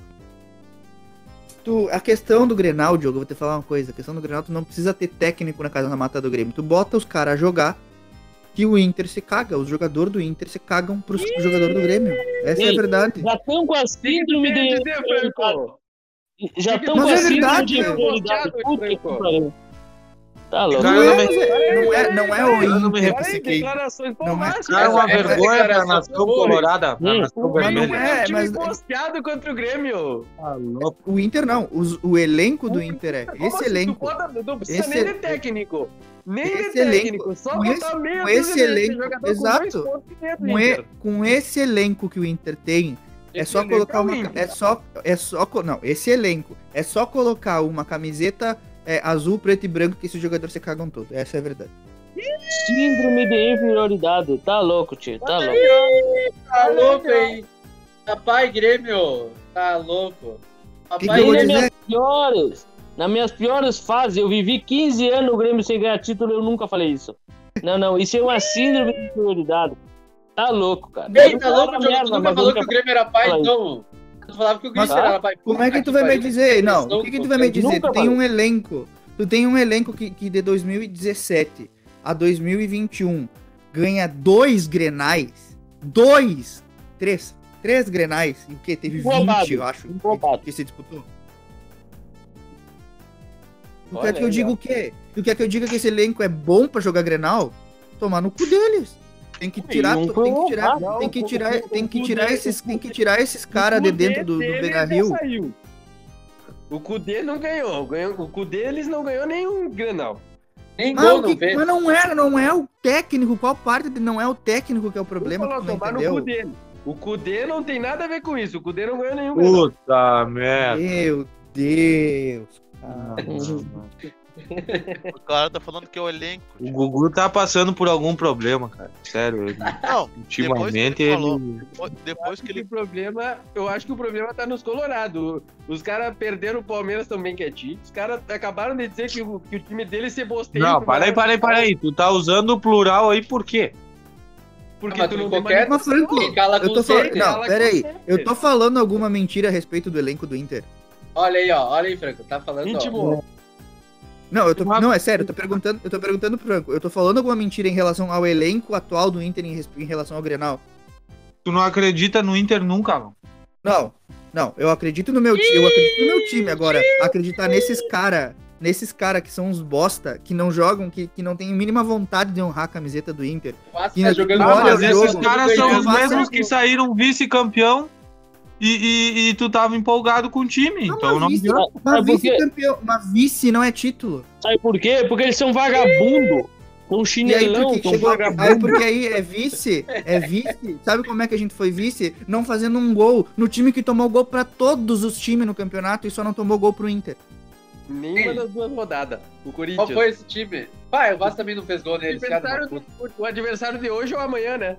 tu, a questão do Grenal, Diogo, eu vou te falar uma coisa. A questão do Grenal, tu não precisa ter técnico na casa na mata do Grêmio. Tu bota os caras a jogar que o Inter se caga. Os jogadores do Inter se cagam pros jogadores do Grêmio. Essa é a Ei, verdade. Já estão com a síndrome de. Franco. Já estão com a é verdade. de inferioridade. Puta que pariu. Tá louco. Não é, não é- não é, não é o Eu não me declarações Não é-. Cara, é uma Essa- essa vergonha pra nação colorada, pra Hum. nação Mas não vermelha. é, É, time mas- posteado contra o Grêmio. Tá louco. O Inter não. Os- o elenco do Inter é Como esse assim? elenco. Não precisa Esse- nem de técnico. Nem de esse elenco- técnico. Só com esse- botar meia com esse de elenco, exato. Com, e- com esse elenco que o Inter tem, é só Esse colocar é uma. É só. É só. Não, esse elenco. É só colocar uma camiseta é, azul, preto e branco que esses jogadores se cagam todo. Essa é a verdade. Síndrome de inferioridade. Tá louco, tio. Tá louco. Tá louco aí. Papai Grêmio. Tá louco. Que Papai que vou nas dizer? minhas piores, nas minhas piores fases, eu vivi 15 anos no Grêmio sem ganhar título, eu nunca falei isso. Não, não, isso é uma síndrome de inferioridade. Tá louco, cara. Ei, Eu tá louco, Diogo? merda, Tu nunca falou que o Grêmio era pai, então. Tu falava que o Grêmio era pai. Como é que tu vai me dizer? Não, o que, que tu vai me dizer? Tu tem um elenco. Tu tem um elenco que, que de 2017 a 2021 ganha dois grenais. Dois! Três. Três grenais. E o quê? Teve 20, Roubado. eu acho, que, que se disputou. Tu quer que eu diga o quê? Tu quer que eu diga que esse elenco é bom pra jogar grenal? Tomar no cu deles. Tem que tirar, tem que tirar, tem que tirar, tem que tirar esses, tem que tirar esses caras de dentro do, do Rio. O Cudê não ganhou. ganhou. O Cudê eles não ganhou nenhum Grenal. Nem Mas, gol o não que- mas não é, não é o técnico. Qual parte de não é o técnico que é o problema? Que tu não tomar no entendeu? Cudê. O Cudê não tem nada a ver com isso. O Cudê não ganhou nenhum Grenal. Puta merda. Meu Deus. cara. O cara tá falando que é o elenco. O Gugu tá passando por algum problema, cara. Sério. ele- Não, ultimamente ele falou. ele. depois, depois que ele. o problema, eu acho que o problema tá nos Colorado. Os caras perderam o Palmeiras também quietinho. Os caras acabaram de dizer que o, que o time dele se bosteia. Não, para aí, para aí, para aí. Tu tá usando o plural aí por quê? Porque Ah, tu não tu tem qualquer- Mas, cala eu tô falando. Não, pera aí. Eu tô falando alguma mentira a respeito do elenco do Inter? Olha aí, ó. Olha aí, Franco. Tá falando, ó. Não, eu tô. Não, é sério, eu tô perguntando, eu tô perguntando pro Franco. Eu tô falando alguma mentira em relação ao elenco atual do Inter em, em relação ao Grenal? Tu não acredita no Inter nunca, mano. Não, não, eu acredito no meu time, eu acredito no meu time agora. Acreditar nesses cara, nesses cara que são os bosta, que não jogam, que, que não tem a mínima vontade de honrar a camiseta do Inter. Vasco Que tá jogando Olha Ah, mas o esses caras são os mesmos que saíram vice-campeão e, e, e tu tava empolgado com o time. Não, então mas não vice-. Mas vice-campeão, mas vice não é título. Sabe por quê? Porque eles são vagabundo. São aí, chinelão, porque, são chegou, aí, vagabundo. porque aí é vice, é vice. Sabe como é que a gente foi vice? Não fazendo um gol no time que tomou gol pra todos os times no campeonato e só não tomou gol pro Inter. Nenhuma das duas rodadas. O Qual Corinthians. foi esse time? Pai, o Vasco também não fez gol nele. é o adversário de hoje ou amanhã, né?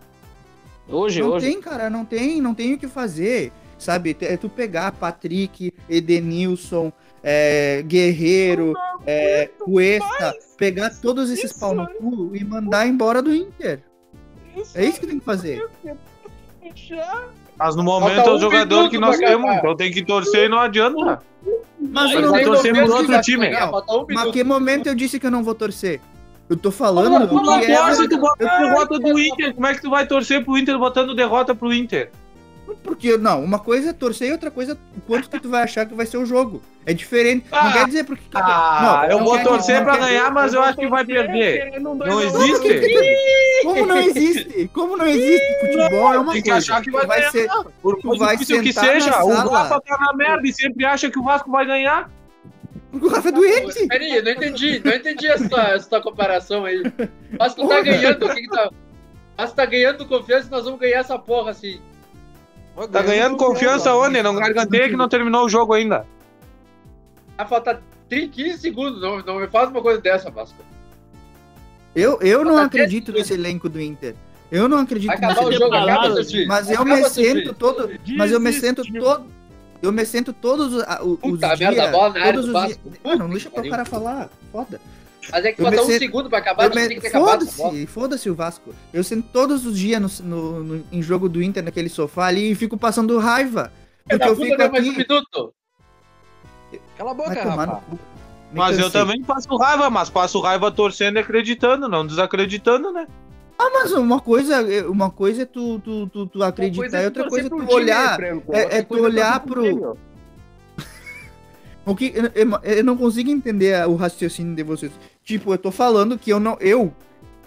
Hoje, Não hoje. tem, cara, não tem, não tem o que fazer. Sabe, é tu pegar Patrick, Edenilson, é, Guerreiro, é, Cuesta, pegar todos esses isso, pau no cu e mandar embora do Inter. É isso que tem que fazer. Mas no momento é o jogador que nós temos, então tem que torcer e não adianta. Mas eu não torcer se outro time. um Mas que momento eu disse que eu não vou torcer? Eu tô falando Tu que é... torce, tu bota derrota do Inter. Como é que tu vai torcer pro Inter botando derrota pro Inter? Porque, não, uma coisa é torcer e outra coisa é o quanto que tu vai achar que vai ser o jogo. É diferente. não Ah, quer dizer porque... Ah, eu não vou torcer não pra ganhar, mas eu acho que vai perder. Um Não existe. Como não existe? Como não existe? Futebol é uma Tem que coisa. achar que vai vai ser... Por Tu vai difícil que seja, o. Rafa tá na merda e sempre acha que o Vasco vai ganhar. Porque o Rafa é doente. Peraí, eu não entendi. Não entendi essa essa comparação aí. O Vasco tá ganhando. O que que tá... O Vasco tá ganhando confiança e nós vamos ganhar essa porra assim. Tá ganhando confiança onde? Não garganteia que não terminou o jogo ainda. Vai faltar 30, 15 segundos. Não, não me faz uma coisa dessa, Vasco. Eu, eu não Falta acredito 10 nesse elenco do Inter. Eu não acredito Vai acabar o nesse jogo, acaba. Mas eu me sento time. todo. Mas eu me sento todo. Eu me sento todos os, os Puta dias. merda, bola na área todos do os dias. Vasco. Ah, não deixa pro cara falar. Foda. Mas é que falta um segundo pra acabar, Eu me- tem que ter bola. Foda-se, foda-se o Vasco. Eu sento todos os dias no, no- no- em jogo do Inter, naquele sofá ali, e fico passando raiva. Porque eu fico deu mais um aqui. minuto. Cala a boca, rapaz. Mas eu também passo raiva, mas passo raiva torcendo e acreditando, não desacreditando, né? Ah, mas uma coisa, é- uma coisa é tu, tu, tu, tu acreditar e outra coisa é tu olhar. é- é tu olhar pro- O que eu, eu- não consigo entender o raciocínio de vocês. Tipo, eu tô falando que eu não. Eu,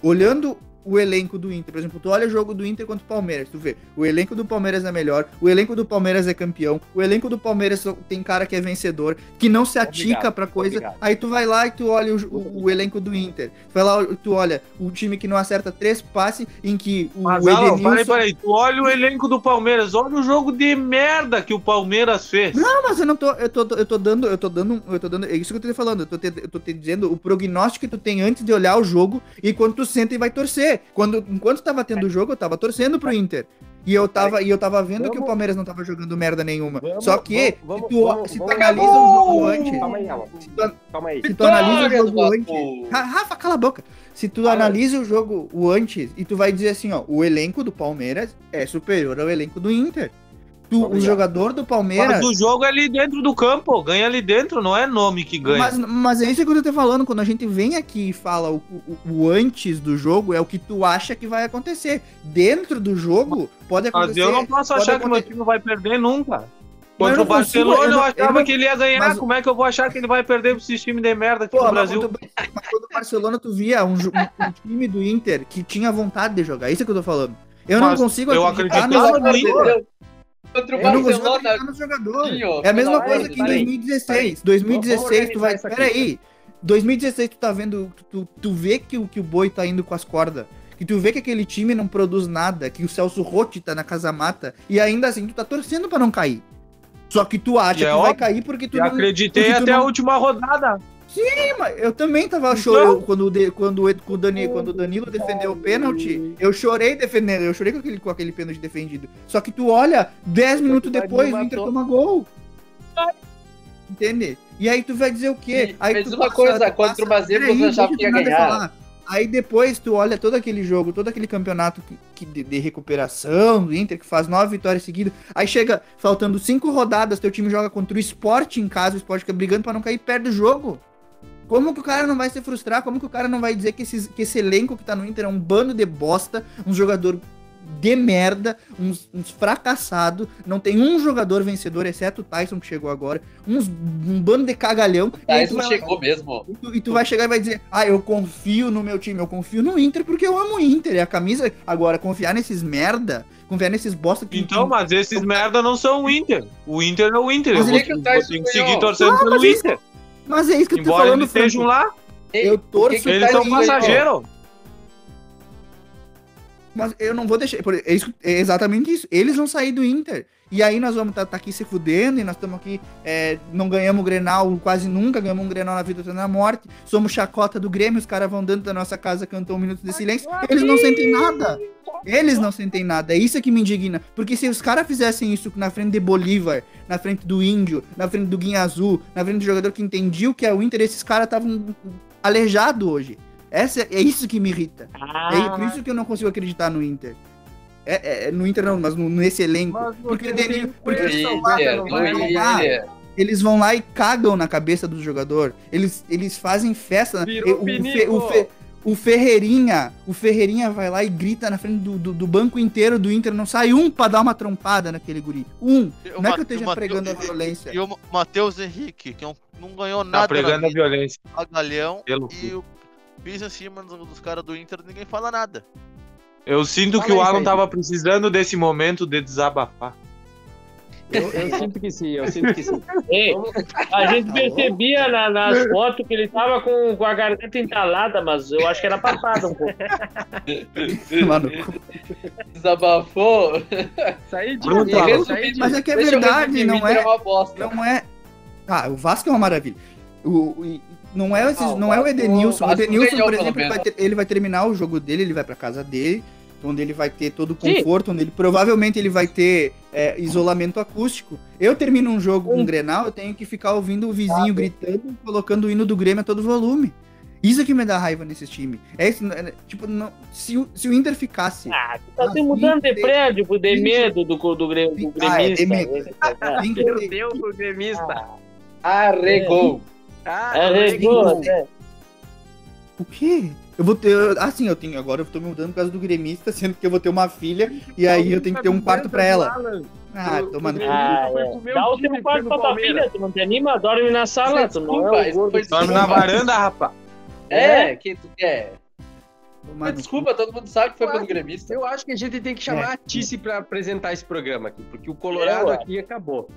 olhando o elenco do Inter, por exemplo, tu olha o jogo do Inter contra o Palmeiras, tu vê, o elenco do Palmeiras é melhor, o elenco do Palmeiras é campeão, o elenco do Palmeiras tem cara que é vencedor, que não se atica pra coisa. obrigado. Aí tu vai lá e tu olha o, o- o elenco do Inter. Tu vai lá, tu olha o time que não acerta três passes, em que o, Mas, o Alan, Edenilson... peraí, peraí. Tu olha o elenco do Palmeiras, olha o jogo de merda que o Palmeiras fez. Não, mas eu não tô. Eu tô, eu tô dando. Eu tô dando. Eu tô dando. É isso que eu tô te falando. Eu tô te, eu tô te dizendo o prognóstico que tu tem antes de olhar o jogo e quando tu senta e vai torcer. Quando, enquanto tava tendo o jogo, eu tava torcendo pro Inter. E eu tava, e eu tava vendo que o Vamos- Palmeiras não tava jogando merda nenhuma. Vamos- Só que, vamos- se tu, vamos- se tu vamos- analisa o jogo antes. Calma aí, Alan. Se tu, Calma aí. se tu analisa o Vitória do jogo antes. Ra- Rafa, cala a boca. Se tu Fala. analisa o jogo o antes e tu vai dizer assim, ó, o elenco do Palmeiras é superior ao elenco do Inter. O Obrigado. jogador do Palmeiras. Mas o jogo é ali dentro do campo, ganha ali dentro, não é nome que ganha. Mas, mas é isso que eu tô te falando, quando a gente vem aqui e fala o, o- o antes do jogo, é o que tu acha que vai acontecer. Dentro do jogo, pode Mas acontecer. eu não posso achar que o meu time vai perder nunca. Mas Contra o não consigo, Barcelona eu eu, não- achava eu não- que ele ia ganhar. mas- Como é que eu vou achar que ele vai perder pra esse time de merda aqui Porra, no mas, Brasil? quando, mas quando o Barcelona tu via um, um- um time do Inter que tinha vontade de jogar, isso é que eu tô falando. Eu Mas não consigo eu acreditar acreditava no no jogador. Contra o Eu não Barcelona. acreditar no jogador. Ó, É a mesma coisa ordem, que em peraí, 2016. Vamos 2016 tu vai. organizar isso aqui. Pera aí. 2016 tu tá vendo. Tu, tu vê que o, que o boi tá indo com as cordas. Que tu vê que aquele time não produz nada. Que o Celso Rotti tá na casa mata. E ainda assim tu tá torcendo pra não cair. Só que tu acha é que vai óbvio. cair porque tu E não. acreditei porque tu até não- a última rodada. Sim, mas eu também tava Então- chorando quando, quando, quando, o Dani, quando o Danilo defendeu o pênalti. Eu chorei defendendo, eu chorei com aquele, com aquele pênalti defendido. Só que tu olha, 10 minutos depois o Inter toma gol. Entende? E aí tu vai dizer o quê? Aí mas tu uma coisa, tu contra o Peraí, você deixa que ia ganhar. Aí depois tu olha todo aquele jogo, todo aquele campeonato que, que de, de recuperação do Inter, que faz nove vitórias seguidas. Aí chega, faltando cinco rodadas, teu time joga contra o Sport em casa, o Sport fica brigando pra não cair perto do jogo. Como que o cara não vai se frustrar? Como que o cara não vai dizer que, esses- que esse elenco que tá no Inter é um bando de bosta, um jogador de merda, uns, uns fracassados, não tem um jogador vencedor, exceto o Tyson que chegou agora, uns, um bando de cagalhão. e Tyson vai- chegou mesmo. e tu, e tu vai chegar e vai dizer, ah, eu confio no meu time, eu confio no Inter porque eu amo o Inter. E a camisa. Agora, confiar nesses merda, confiar nesses bosta que. Então, mas esses merda não são o Inter. O Inter é o Inter. Mas eu vou, ele que o vou Tyson ganhou. seguir torcendo Ah, pelo mas isso- Inter. Mas é isso que eu tô Embora falando, eles estejam lá, Eu torço eles são ganhou? Mas eu não vou deixar. É, é exatamente isso. Eles vão sair do Inter. E aí nós vamos estar aqui se fudendo, e nós estamos aqui, é, não ganhamos o Grenal quase nunca, ganhamos um Grenal na vida ou na morte, somos chacota do Grêmio, os caras vão dentro da nossa casa cantam um minuto de silêncio, eles não sentem nada. Eles não sentem nada, é isso que me indigna. Porque se os caras fizessem isso na frente de Bolívar, na frente do Índio, na frente do Guinha Azul, na frente do jogador que entendia o que é o Inter, esses caras estavam alejados hoje. Essa, é isso que me irrita. É por isso que eu não consigo acreditar no Inter. É, é, no Inter não, mas no- nesse elenco. Porque, Denil, porque No eles são lá. Inter. eles vão lá e cagam na cabeça do jogador. Eles, eles fazem festa. Virou o, Fe- o, Fe- o Ferreirinha, o Ferreirinha vai lá e grita na frente do, do, do banco inteiro do Inter. Não sai um pra dar uma trompada naquele guri. Um. Eu Não é que eu esteja matei- pregando a violência. E o Matheus Henrique, que não, não ganhou Tá nada pregando na a violência. a galhão, Pelo e o pisa em cima dos, dos caras do Inter, ninguém fala nada. Eu sinto Fala que o Alan aí. tava precisando desse momento de desabafar. Eu, eu sinto que sim, eu sinto que sim. Ei, a gente percebia na- nas fotos que ele tava com, com a garganta entalada, mas eu acho que era papada um pouco. Mano, Desabafou. Saí de saí de mas é que é verdade, não é. uma bosta. Não é. Ah, o Vasco é uma maravilha. O, o- não é, esses, Ah, o não é o Edenilson. o Edenilson, por exemplo, ele vai, ter- ele vai terminar o jogo dele, ele vai pra casa dele, onde ele vai ter todo o Sim. conforto, onde ele provavelmente ele vai ter é, isolamento acústico. Eu termino um jogo com um Grenal, eu tenho que ficar ouvindo o vizinho gritando, colocando o hino do Grêmio a todo volume. Isso que me dá raiva nesse time. É isso, é, tipo, não, se, o, se o Inter ficasse. Ah, tu tá Ah, se mudando de sim, prédio pro de medo do, do, do Ah, é de gremista. medo. Ah, tem que Meu ter- Deus, Ah, É, regou, né? O quê? Eu vou ter. Assim, eu tenho. Agora eu tô me mudando por causa do gremista, sendo que eu vou ter uma filha e aí eu tenho que ter um quarto pra ela. Ah, Eu- toma no eu- cu. Ah, é. Dá o teu quarto pra tua filha, tu não te anima? Dorme na sala, tu não é foi Dorme na varanda, rapaz. É, que tu quer. Mas desculpa, todo mundo sabe que foi pelo Quase. gremista. Eu acho que a gente tem que chamar É. a Tice pra apresentar esse programa aqui, porque o Colorado Eu aqui acabou.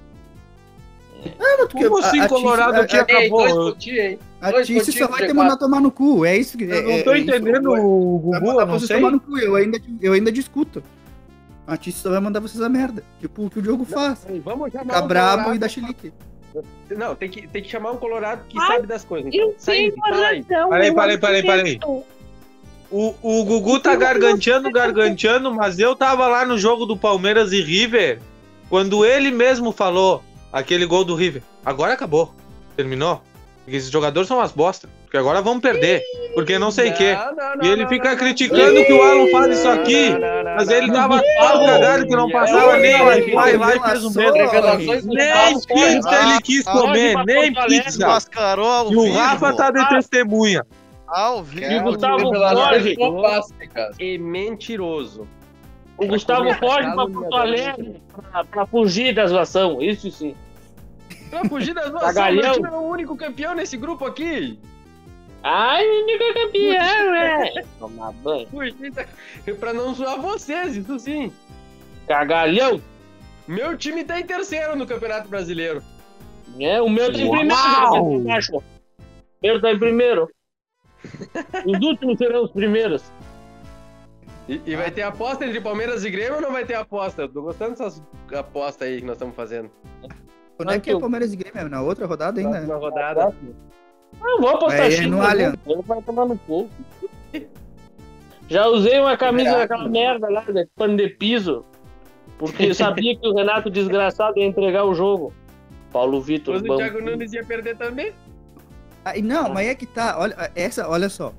Cu. Porque Como assim, a- a Colorado aqui a- Ei, acabou? dois pontinhos. A Tice só vai te G4. mandar tomar no cu. É isso que. Eu é- não tô é isso. entendendo o Gugu, eu não sei. tomar no cu. Eu ainda, eu ainda discuto. A Tice só vai mandar vocês a merda. Tipo o que o Diogo faz. Vamos chamar Ficar um brabo e dar chilique. Não, tem que, tem que chamar um Colorado que Ai, sabe das coisas. Eu Então. Sai, tenho fala aí. razão. Parei, eu parei, parei, parei. acredito. O, o Gugu tá garganteando, garganteando, mas eu tava lá no jogo do Palmeiras e River, quando ele mesmo falou aquele gol do River. Agora acabou. Terminou. Porque esses jogadores são umas bosta. Porque agora vamos perder. Porque não sei o quê. Não, E ele não, fica não, não. criticando que o Alan faz isso aqui. Não, não, não, Mas ele não. tava tão cagado que não passava É, nem é, Wi-Fi é, lá e fez o mesmo. Revelações do Nem pizza ele quis comer, nem pizza. E o vivo. Rafa tá de testemunha. Ao vivo. E Gustavo Jorge. E mentiroso. O Gustavo foge pra. Porto Alegre pra, pra fugir da zoação. Isso sim. Pra fugir das duas Cagalhão. meu time é o único campeão nesse grupo aqui. Ai, único campeão, né? Tomar banho. Fugir da... Pra não zoar vocês, isso sim. Cagalhão. Meu time tá em terceiro no Campeonato Brasileiro. É, o meu tá em primeiro. O meu tá em primeiro. Os últimos serão os primeiros. E, e vai ter aposta entre Palmeiras e Grêmio ou não vai ter aposta? Eu tô gostando dessas apostas aí que nós estamos fazendo. Quando é que é Palmeiras e Grêmio? Na outra rodada ainda? Próxima rodada. Não vou apostar É, X, no não, Allianz. Vai tomar no cu. Já usei uma camisa daquela merda lá, de pano de piso, porque eu sabia que o Renato desgraçado ia entregar o jogo. Paulo Vitor, Mas o. Thiago Nunes ia perder também. Ah, não, mas é que tá. Olha, essa, olha só.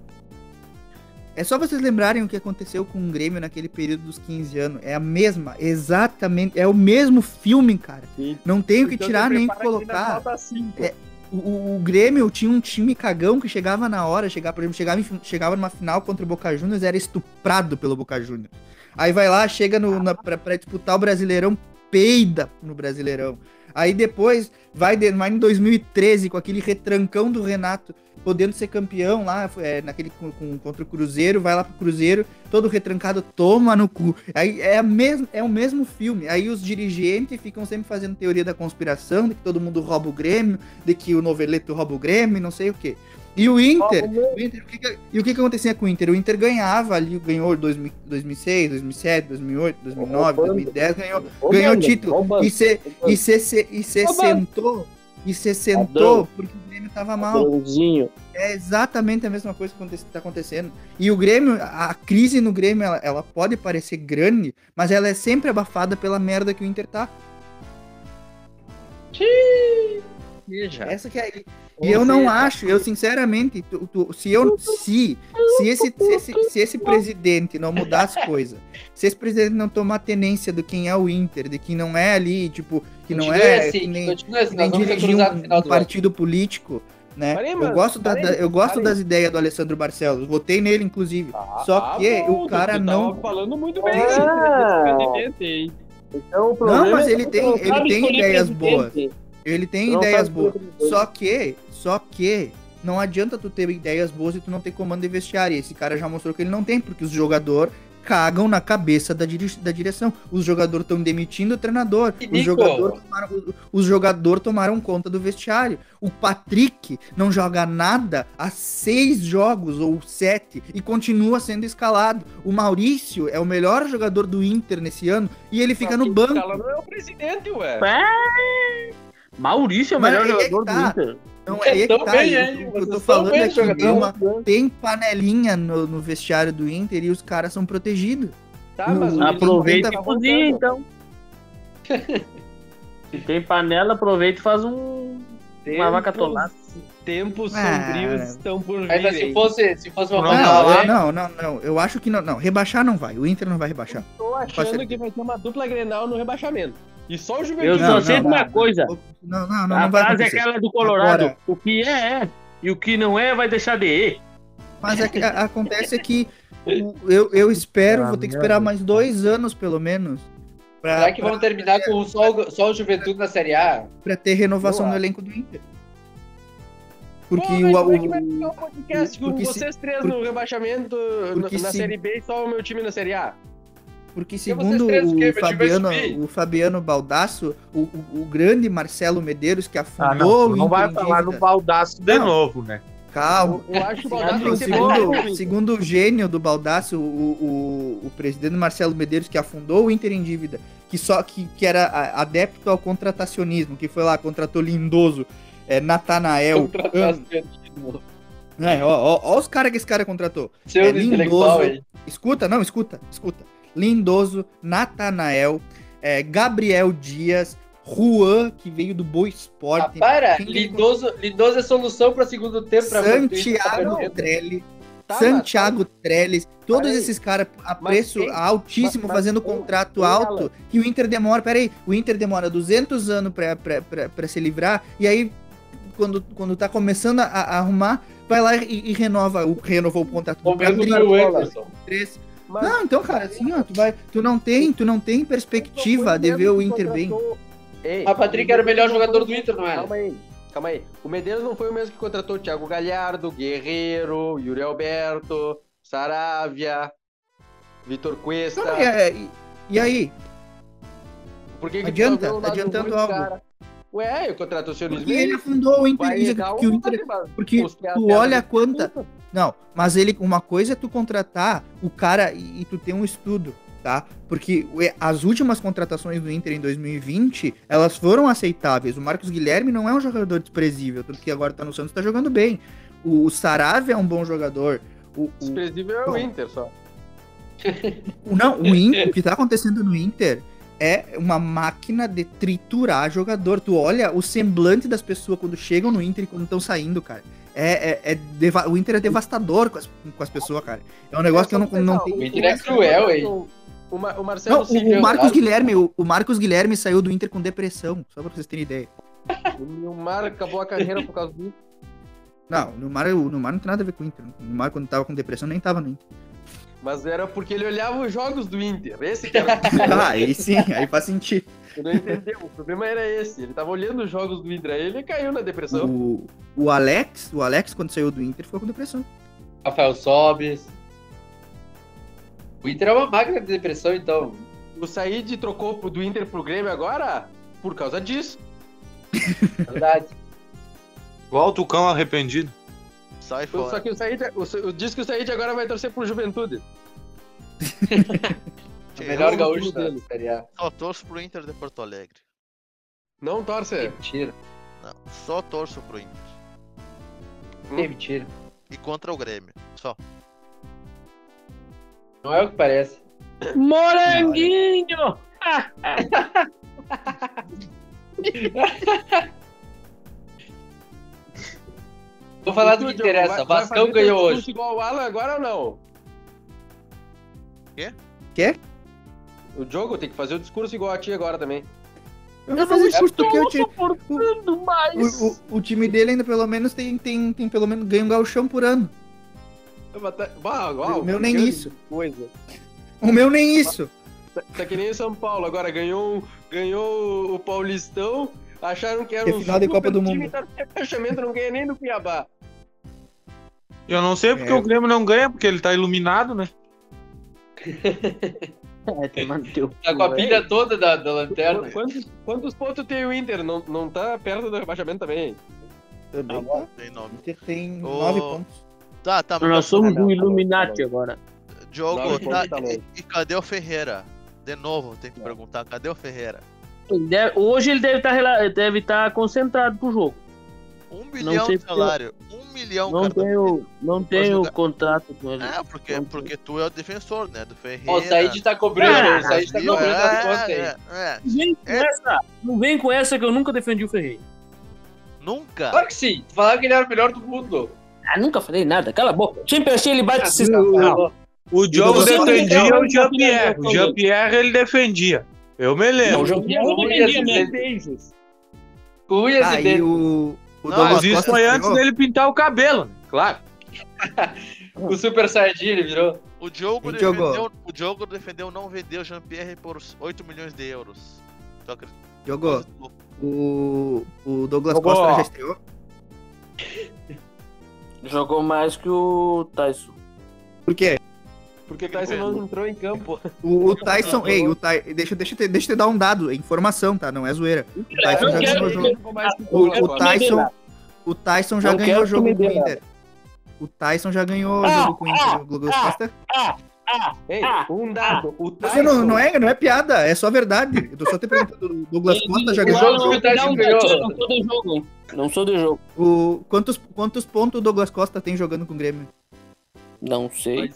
É só vocês lembrarem o que aconteceu com o Grêmio naquele período dos 15 anos. É a mesma, exatamente. É o mesmo filme, cara. Não tenho que Então tirar nem colocar. É, O, o- o Grêmio tinha um time cagão que chegava na hora, chegava, por exemplo, chegava, em chegava numa final contra o Boca Juniors, era estuprado pelo Boca Juniors. Aí vai lá, chega no, na, pra, pra disputar o Brasileirão, peida no Brasileirão. Aí depois vai, de, vai em 2013 com aquele retrancão do Renato, podendo ser campeão lá, é, naquele com, com- contra o Cruzeiro, vai lá pro Cruzeiro, todo retrancado, toma no cu. Aí é, mesmo, é o mesmo filme. Aí os dirigentes ficam sempre fazendo teoria da conspiração, de que todo mundo rouba o Grêmio, de que o Noveleto rouba o Grêmio, não sei o quê. E o Inter, o Inter, o que e o que, que acontecia com o Inter? O Inter ganhava ali, ganhou 2000, 2006, 2007, 2008, 2009, 2010, ganhou, ganhou título. E se, e se, e se sentou, e se sentou porque o Grêmio tava mal. É exatamente a mesma coisa que aconte- tá acontecendo. E o Grêmio, a crise no Grêmio, ela, ela pode parecer grande, mas ela é sempre abafada pela merda que o Inter tá. Veja. Essa que é. E eu não acho, eu sinceramente, tu- tu- se eu se se esse, se esse se esse presidente não mudar as coisas, se esse presidente não tomar tenência do quem é o Inter, de que não é ali, tipo, que não é assim, que nem, assim, que nem dirigir um, um partido político, né? Parei, eu gosto, da, parei, da- eu gosto parei. das ideias do Alessandro Barcelos, votei nele, inclusive. Só que Ah, bom, o cara não. falando muito bem Ah. Então, o problema mas é ele tem- não ele tem ideias presidente. Ele tem Não ideias boas. Só que, só que, não adianta tu ter ideias boas e tu não ter comando de vestiário. E Esse cara já mostrou que ele não tem, porque os jogadores cagam na cabeça da, da direção. Os jogadores estão demitindo o treinador. E Os jogadores tomaram, os jogador tomaram conta do vestiário. O Patrick não joga nada há seis jogos ou sete e continua sendo escalado. O Maurício é o melhor jogador do Inter nesse ano e ele fica no banco. escala não é o presidente, ué. Maurício é o melhor é jogador tá. do Inter. Não é aí que tá. bem, eu- o que eu tô falando bem, é que tem, uma, tem panelinha no, no vestiário do Inter e os caras são protegidos. Tá, mas o Aproveita e cozinha, então. Se tem panela, aproveita e faz um. Uma vaca Tempos- atolada. Tempos Ah. sombrios estão por vir. Mas se hein? fosse, se fosse uma Não, vaca Não, lá, eu- não, não, não. Eu acho que não. Não, rebaixar não vai. O Inter não vai rebaixar. Tô achando que vai ter uma dupla Grenal no rebaixamento. E só o Eu Juventude. Não, só sei de não, uma não. coisa. Não, não, não, a não vai frase é aquela do Colorado. Agora- O que é, é. E o que não é, vai deixar de ir. Mas é que a- acontece é que o- eu, eu espero, Ah, vou ter que esperar mais dois anos, pelo menos, pra, será que vão terminar com só, o- só o Juventude na Série A? pra ter renovação Eu no acho. elenco do Inter. Pô, Porque mas o, como é que vai o- ficar o podcast com vocês três porque- no rebaixamento na se- Série B e só o meu time na Série A? Porque segundo o Fabiano, o Fabiano Baldasso, o, o- o grande Marcelo Medeiros que Ah, afundou não, o não vai falar no baldaço de Não. novo, né? Calma. Eu acho que o Baldassi tem O que ser bom. segundo, segundo o gênio do Baldaço, o, o, o presidente Marcelo Medeiros, que afundou o Inter em dívida, que só que, que era adepto ao contratacionismo, que foi lá, contratou Lindoso, é, Natanael. Contratacionismo. É, ó, ó, ó os caras que esse cara contratou. Seu É lindoso. aí. Escuta, não, escuta, escuta. Lindoso, Natanael, é, Gabriel Dias, Juan, que veio do Boa Ah, Esporte, para! Quem que- Lindoso, Lindoso é solução para segundo tempo. Pra Santiago pra- Trelli, Tá, Santiago Trellis, todos Peraí. esses caras a Mas preço quem- altíssimo, mas- mas fazendo quem- contrato alto, que o Inter demora, peraí, o Inter demora 200 anos pra se livrar, e aí, quando, quando tá começando a, a arrumar, vai lá e, e renova, o, renovou o contrato O mesmo meu Anderson. Mas- Não, então, cara, assim, ó, tu vai, tu não tem, tu não tem perspectiva de ver o Inter bem. Ei, Mas Patrick era o melhor jogador do Inter, não era? Calma aí, calma aí. O Medeiros não foi o mesmo que contratou o Thiago Galhardo, Guerreiro, Yuri Alberto, Saravia, Vitor Cuesta. Não, e, é, e- e aí? Por que que Adianta? Adiantando algo. cara? Ué, eu contrato o seu Porque ele afundou o Inter, porque o Inter Porque tu olha quanta. Não, mas ele. Uma coisa é tu contratar o cara e, e tu ter um estudo, tá? Porque as últimas contratações do Inter em 2020, elas foram aceitáveis. O Marcos Guilherme não é um jogador desprezível, tanto que agora tá no Santos tá jogando bem. O, o é um bom jogador. O, o, Desprezível é o Bom. Inter só. o- não, o, In- o que tá acontecendo no Inter é uma máquina de triturar jogador. Tu olha o semblante das pessoas quando chegam no Inter e quando estão saindo, cara. É, é- é deva- o Inter é devastador com as, com as pessoas, cara. É um negócio que eu não, não tenho. O Inter é cruel, hein? O, Ma- o Marcelo Não, o, o Marcos. Guilherme, o, o Marcos Guilherme saiu do Inter com depressão, só pra vocês terem ideia. o Nilmar acabou a carreira por causa disso. Não, o Neymar, o Neymar não tem nada a ver com o Inter. O Neymar, quando tava com depressão, nem tava no Inter. Mas era porque ele olhava os jogos do Inter. Esse que era Ah, aí sim, aí faz sentido. Você não entendeu. O problema era esse. Ele tava olhando os jogos do Inter, aí ele caiu na depressão. O, o Alex, o Alex, quando saiu do Inter, ficou com depressão. Rafael Sobes. O Inter é uma máquina de depressão, então. O Said trocou do Inter pro Grêmio agora por causa disso. Verdade. Igual o Tucão arrependido. Sai Só fora. que o Said, o, diz que o Said agora vai torcer pro Juventude. O melhor gaúcho eu- da Série A. Só torço pro Inter de Porto Alegre. Não torce. Mentira. Não, só torço pro Inter. É mentira. E contra o Grêmio. Só. Não é o que parece. Moranguinho! Vou falar do que interessa. vai- vai Vascão fazer ganhou hoje. discurso igual o Alan agora ou não? Quê? Quê? O Diogo tem que fazer o discurso igual a ti agora também. Eu vou fazer discurso porque eu te, suportando mais. o, o, o time dele ainda pelo menos tem, tem, tem pelo menos ganha um gauchão por ano. Bah, uau, O meu nem isso. Coisa. O meu nem isso. Tá, tá que nem o São Paulo agora, ganhou, ganhou o Paulistão, acharam que era um final de Copa do time, Mundo. tá no rebaixamento, não ganha nem do Cuiabá. Eu não sei porque É. o Grêmio não ganha, porque ele tá iluminado, né? É, tem manteu. Tá com a pilha toda da, da lanterna. Quantos, quantos pontos tem o Inter? Não, não tá perto do rebaixamento também? Também tá. Tem nome. Inter tem Ô, nove pontos. Tá, tá, Nós mas somos um tá Illuminati agora. Diogo, Nove tá, tá e, e cadê o Ferreira? De novo, tem que perguntar, cadê o Ferreira? Ele deve- hoje ele deve estar deve estar concentrado pro jogo. Um milhão de salário. Um milhão, Não cara. tenho, não tenho contrato com ele. É, porque, porque tu é o defensor, né? Do Ferreira. Ó, o Said tá cobrando, Ah, o Said tá Brasil, cobrando as é, contas aí. é, é. Não vem com É. essa, não vem com essa que eu nunca defendi o Ferreira. Nunca. Claro que sim, tu falava que ele era o melhor do mundo. Ah, nunca falei nada, cala a boca. Sempre achei ele bate esse Não. O Diogo defendia o Jean-Pierre. O Jean-Pierre ele defendia. Eu me lembro. não mesmo. Beijos. Unhas e o. O Não, Douglas Mas isso foi antes dele pintar o cabelo, né? Claro. O Super Saiyajin ele virou. O Diogo, Diogo? defendeu, o Diogo defendeu não vender o Jean-Pierre por 8 milhões de euros. Acredita? Jogou. O, o Douglas Jogou. Costa já estreou. Jogou mais que o Tyson. Por quê? Porque o Tyson não entrou em campo. O, o Tyson. ei, o Ty, deixa, deixa, eu te, deixa eu te dar um dado, é informação, tá? Não é zoeira. O Tyson já ganhou o jogo. O, Douglas o Costa. Tyson. O Tyson já ganhou o jogo com o Inter. O Tyson já ganhou o Ah, jogo com o Inter. O Douglas ah, Costa. Ei, Ah, um dado. O Tyson... Não, não, é, não é piada, é só verdade. Eu tô só te perguntando. O Douglas Costa já o ganhou. Não, sou de jogo? Não sou de jogo. O, quantos, quantos pontos o Douglas Costa tem jogando com o Grêmio? Não sei.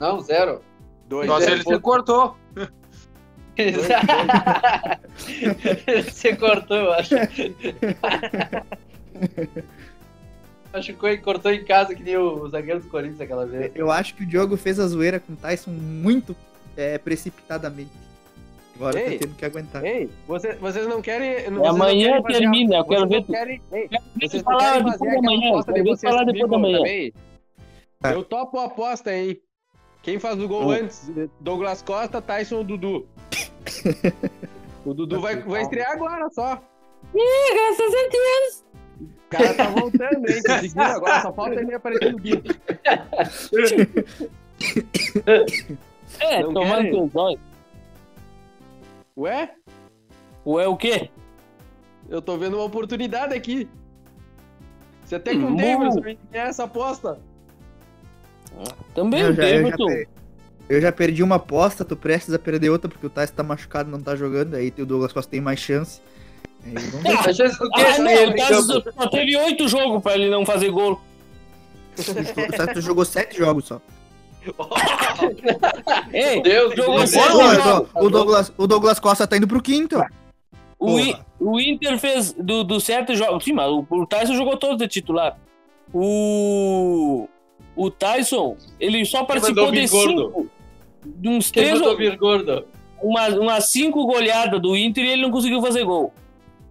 Não, zero. Dois. Nossa, é, ele se cortou. Você cortou, eu acho. acho que ele cortou em casa que nem o zagueiro do Corinthians aquela vez. Eu acho que o Diogo fez a zoeira com o Tyson muito é, precipitadamente. Agora Ei. tá tendo que aguentar. Ei, você- vocês não querem. vocês não Amanhã querem fazer a- termina, eu quero vocês ver querem- ei, Deixa Vocês falar querem depois da manhã. Quero vocês falar depois da manhã. Eu topo a aposta, hein? Quem faz o gol Oh. antes? Douglas Costa, Tyson ou Dudu? o Dudu vai, vai estrear agora só. Ih, graças a Deus. O cara tá voltando, hein? Conseguiu agora, só falta ele aparecer no guia. É, Não tomando teus olhos. Ué? Ué, o quê? Eu tô vendo uma oportunidade aqui. Você até com Hum, o Davidson ganhar essa aposta. Também Eu já, eu, já per- eu já perdi uma aposta, tu precisa perder outra porque o Tyson tá machucado não tá jogando, aí o Douglas Costa tem mais chance. Aí. A do? Ah, Se não, ele só teve oito jogos pra ele não fazer gol. O Tyson jogou sete jogos só. Ei, Deus, jogou Deus, Deus. jogos. o, Douglas, o Douglas Costa tá indo pro quinto. O, I- o Inter fez do, do sete jogos. Sim, mas o, o Tyson jogou todos de titular. O. O Tyson, ele só participou de cinco. De uns três. gordo? Umas uma cinco goleadas do Inter e ele não conseguiu fazer gol.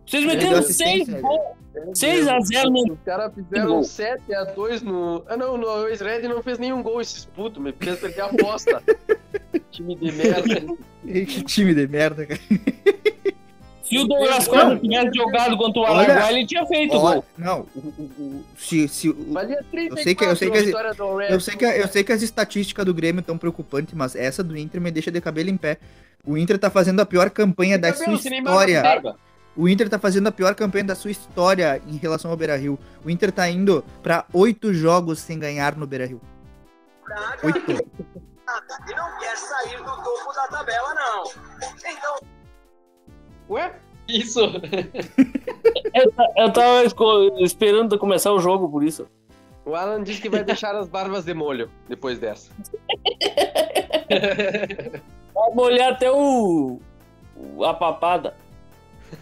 Vocês meteram seis assistência, gols. 6 a 0 no. Os caras fizeram 7x2 no. Ah, não, no Red não fez nenhum gol esses putos, me fez perder a aposta. Time de merda. Que time de merda, cara. Se o Douglas Costa tivesse jogado contra o Olha- Araguai, ele tinha feito Olha, gol. não, o- o- o- se, se, o- Valia 34 Eu sei que- eu sei que a as- eu, sei que, eu sei que as estatísticas do Grêmio estão preocupantes, mas essa do Inter me deixa de cabelo em pé. O Inter tá fazendo a pior campanha da sua Cabelo, história. O Inter tá fazendo a pior campanha da sua história em relação ao Beira-Rio. O Inter tá indo pra oito jogos sem ganhar no Beira-Rio. Oito. e não quer sair do topo da tabela, não. Então, Ué? Isso. Eu, ta- eu tava esperando começar o jogo por isso. O Alan disse que vai deixar as barbas de molho depois dessa. Vai molhar até o. a papada.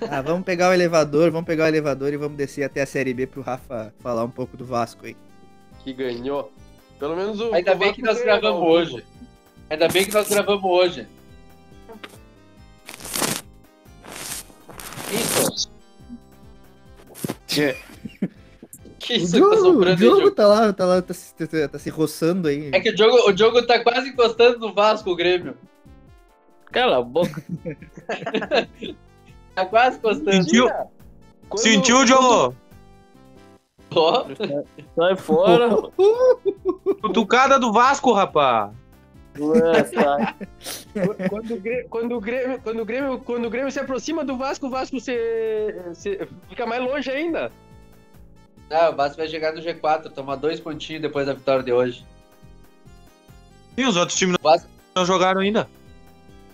Ah, vamos pegar o elevador, vamos pegar o elevador e vamos descer até a Série B pro Rafa falar um pouco do Vasco aí. Que ganhou. Pelo menos o. Ainda o bem que nós gravamos não. hoje. Ainda bem que nós gravamos hoje. Que O isso que tá Diogo, o soprando aí, Diogo Diogo? tá lá, tá lá, tá, se- tá- tá se roçando aí. É que o Diogo, o Diogo tá quase encostando no Vasco, o Grêmio. Cala a boca. Tá quase encostando. Sentiu, Quando- sentiu, Diogo? Ó, Sai fora. Cutucada do Vasco, rapaz. Tá. Quando o, Grêmio, quando, o Grêmio, quando, o Grêmio, quando o Grêmio se aproxima do Vasco, o Vasco se, se- fica mais longe ainda. Ah, o Vasco vai chegar no G4, tomar dois pontinhos depois da vitória de hoje. E os outros times Vasco, não jogaram ainda.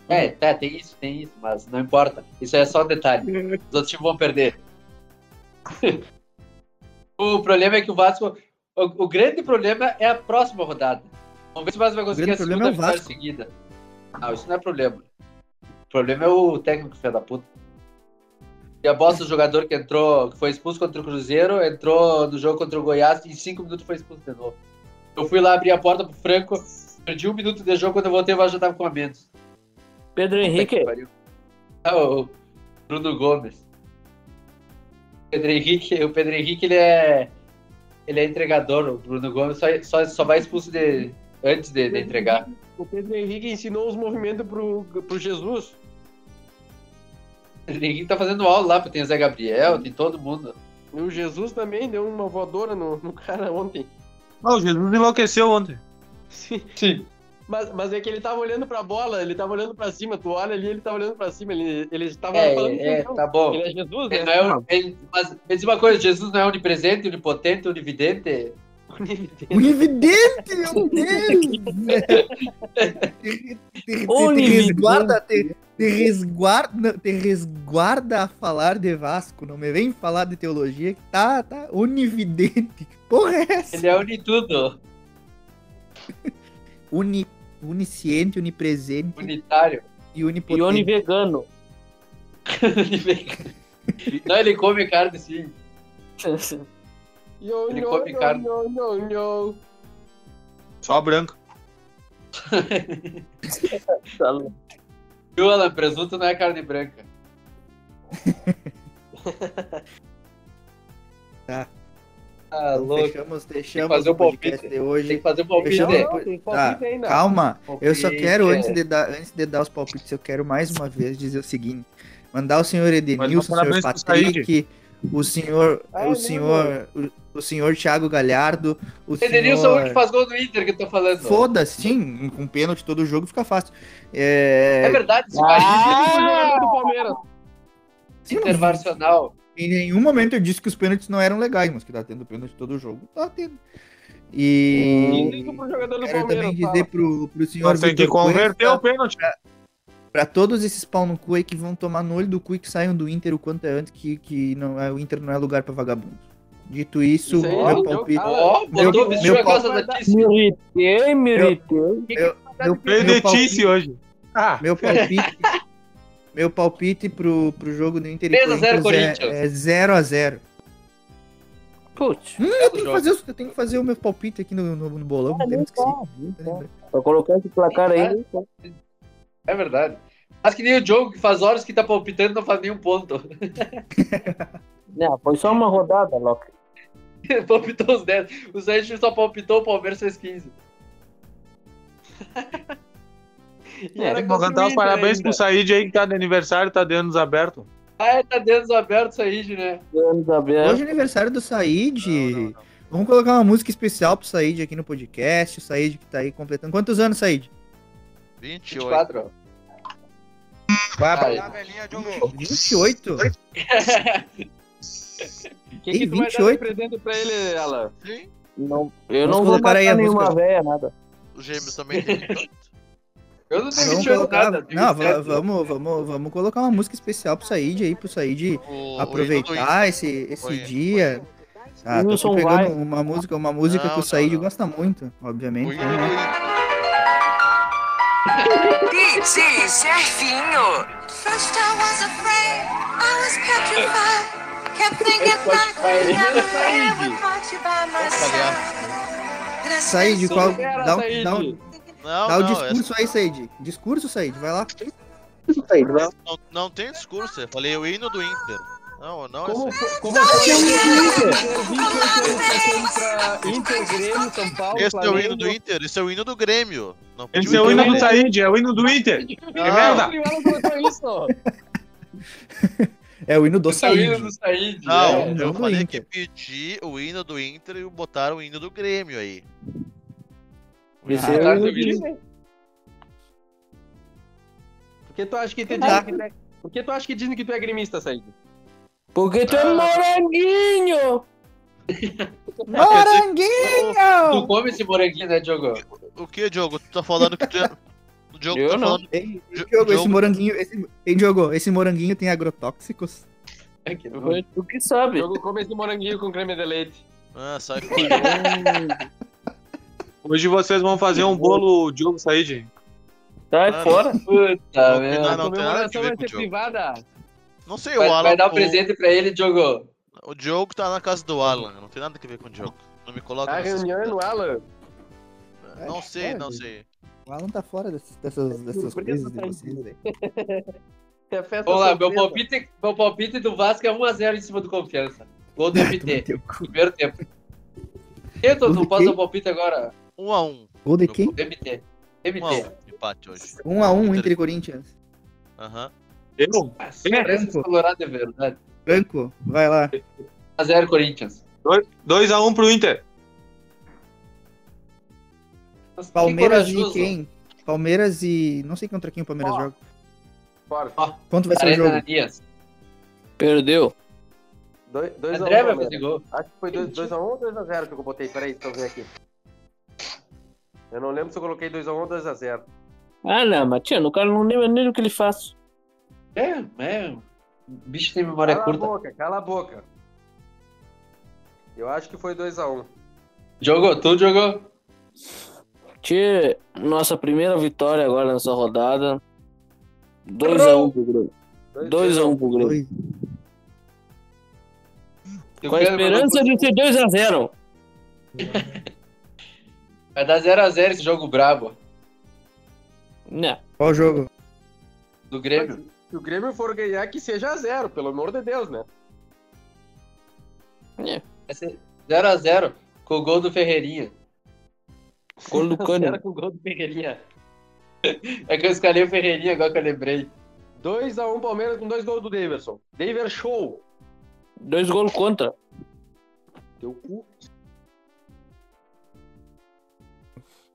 É, tá, tem isso, tem isso, mas não importa. Isso é só um detalhe. Os outros times vão perder. o problema é que o Vasco. O, o grande problema é a próxima rodada. Vamos ver se o Vasco vai conseguir a problema segunda é o vitória seguida. Não, isso não é problema. O problema é o técnico filho da puta. E a bosta do jogador que entrou, que foi expulso contra o Cruzeiro, entrou no jogo contra o Goiás e em cinco minutos foi expulso de novo. Eu fui lá abrir a porta pro Franco, perdi um minuto de jogo, quando eu voltei o Vasco já tava com a menos. Pedro Puta Henrique. Ah, o Bruno Gomes. Pedro Henrique, o Pedro Henrique ele é ele é entregador, o Bruno Gomes só, só, só vai expulso de, antes de, de entregar. O Pedro Henrique ensinou os movimentos pro, pro Jesus. O Pedro Henrique tá fazendo aula lá, porque tem o Zé Gabriel, tem todo mundo. E o Jesus também deu uma voadora no, no cara ontem. Não, o Jesus enlouqueceu ontem. Sim. Sim. Mas, mas é que ele tava olhando pra bola, ele tava olhando pra cima. Tu olha ali, ele tava olhando pra cima. Ele, ele tava É, falando é, com tá bom. Ele é Jesus, Ele né? não é, ele, mas me diz uma coisa, Jesus não é onipresente, onipotente, onividente? Unividente, meu Deus! Te, te- te Onividente. resguarda, te, te resguarda, te resguarda a falar de Vasco. Não me vem falar de teologia que tá, tá onividente. Que porra é essa? Ele é unitudo, Uni, onisciente, onipresente unitário. e e onipotente. Oni vegano. não, ele come carne sim. Yo, Ele yo, come yo, yo, yo, yo. Só branco. Tá louco. Viu, Alan? Presunto não é carne branca. Tá. Ah, louco. Fechamos, deixamos fazer o palpite. de Tem hoje. que fazer um palpite. Fechamos? Não, tem Tá, palpite ainda. calma. Eu só Palpite, quero, é. antes de, dar, antes de dar os palpites, eu quero mais uma vez dizer o seguinte: mandar o senhor Edenilson, o senhor pro Patrick, o senhor, Ah, o não, senhor, o, o senhor Thiago Galhardo, o Edenilson é o que senhor. faz gol no Inter que eu tô falando. Foda-se, sim, com pênalti todo jogo fica fácil. É, É verdade, esse Ah! jogador do Palmeiras. sim, internacional. em nenhum momento eu disse que os pênaltis não eram legais, mas que tá tendo pênalti todo jogo, tá tendo. E Isso pro jogador do quero Palmeiras. também dizer pro, pro senhor tem que converter Cuesta- o pênalti. Pra todos esses pau no cu aí que vão tomar no olho do cu e que saiam do Inter o quanto é antes, que, que não, é, o Inter não é lugar pra vagabundo. Dito isso, Isso aí, meu meu palpite. Ó, Meu- botou, vestiu a calça da Tícia. Me irritei, me irritei. Veio de Tice hoje. Ah, meu palpite. meu palpite pro, pro jogo do Inter e 3 a 0 Corinthians é, é 0x0. Putz. Hum, eu, tenho que fazer, eu tenho que fazer o meu palpite aqui no, no, no bolão. Ah, não tá. Pra colocar esse placar aí. É verdade. Mas que nem o Diogo, que faz horas que tá palpitando e não faz nenhum ponto. Não, foi só uma rodada, Loki. palpitou os 10. O Sérgio só palpitou, o Palmeiras fez 15. E era vou cantar os parabéns ainda. pro Said aí que tá de aniversário, tá de anos aberto. Ah, é, tá dentro aberto isso aí, né? Anos abertos. Hoje é aniversário do Said. Não, não, não. Vamos colocar uma música especial pro Said aqui no podcast. O Said que tá aí completando. Quantos anos, Said? 28. 24, ó. Vai Ai. Tá, Diogo. 28? Que, que tu vai dar de 28? presente pra ele, Alan? Sim. Não, eu Vamos não vou colocar aí nenhuma música. véia, nada. Os gêmeos também tem 28. Eu não tenho Vamos 28 colocar, nada. não, va- 27. vamos, vamos, vamos colocar uma música especial pro Said aí, pro Said O- aproveitar esse, esse Foi. dia. Ah, tô pegando vai. uma música, uma música Não, que o Said não. gosta muito, obviamente. né? DJ Serginho. First I was afraid, I was petrified. I Said, qual, Supera, dá, um- Said. dá, um- Não, dá o não, discurso aí, Said. Discurso, Said, vai lá. essa- não, não tem discurso. Eu falei o hino do Inter. Não, não Como, é fo- como foi ter 28 anos pra Inter, Grêmio, São Paulo, Esse é o Flamengo? hino do Inter, esse é o hino do Grêmio. Não Esse é o hino hino do Said, é o hino do Inter. Não, É merda. É o hino do Esse é o hino Said. do Said. Não, é. eu falei que pedi o hino do Inter e botaram o hino do Grêmio aí. Esse Ah, é o. Por que tu acha que, dizem que tu é... Por que tu acha que dizem que tu é gremista, Said? Porque tu é moranguinho! Tu Moranguinho! come esse moranguinho, né, Diogo? O que, Diogo? Tu tá falando que tu é, Diogo Eu tá não. falando. Ei, Jo- Diogo, esse Diogo- moranguinho, esse, ei, Diogo, esse moranguinho tem agrotóxicos? É que não. Tu que sabe. Jogo come esse moranguinho com creme de leite. Ah, sai fora. Hoje vocês vão fazer um bolo Diogo Said. Sai Mano. fora. Puta Não, merda. não tem nada a ver vai com o Diogo. privada. Não sei, Vai, o Alan. vai dar um o- presente pra ele, Diogo. O Diogo tá na casa do Alan. Não tem nada a ver com o Diogo. Não me coloca A reunião é no Alan. Não sei, não sei. O Alan tá fora dessas, dessas, dessas Surpresa coisas de tá vocês, velho. É festa Vamos lá, meu palpite, meu palpite do Vasco é 1x0 em cima do Confiança. Gol do MT, cu. primeiro tempo. Eu tô, não posso dar o palpite agora. Um a um. Gol de quem? MT. Um a MT. um. Empate hoje. 1 a 1 Inter- entre Corinthians. Aham. Eu? Ah, Surpresa dos Colorado é verdade. Franco, vai lá. 1x0 Corinthians. 2x1 pro Inter. Que Palmeiras e quem? Palmeiras e. Não sei contra quem o Palmeiras Ó. joga. Bora. Quanto vai ser o Arena jogo? Ananias. Perdeu. 2x1. André vai fazer gol. Acho que foi 2x1 ou 2x0 que eu botei. Peraí, deixa eu ver aqui. Eu não lembro se eu coloquei 2x1 ou 2x0. Ah, não, Matiano, o cara não lembra nem do que ele faz. É, é. O bicho tem memória Cala a curta. boca, cala a boca. Eu acho que foi 2x1. Jogou, tu jogou? Tchê, nossa primeira vitória agora nessa rodada. 2x1 pro Grêmio. 2x1 pro Grêmio. Com a esperança de ser 2x0. Vai dar 0x0 esse jogo brabo. Né. Qual jogo? Do Grêmio. Se o Grêmio for ganhar, que seja 0, pelo amor de Deus, né? É. Vai ser 0x0 com o gol do Ferreirinha. Gol do. Zero com o gol do Ferreirinha. É que eu escalei o Ferreirinha agora que eu lembrei. 2x1 Palmeiras com dois gols do Daverson. Daver Show. Dois gols contra. Teu cu.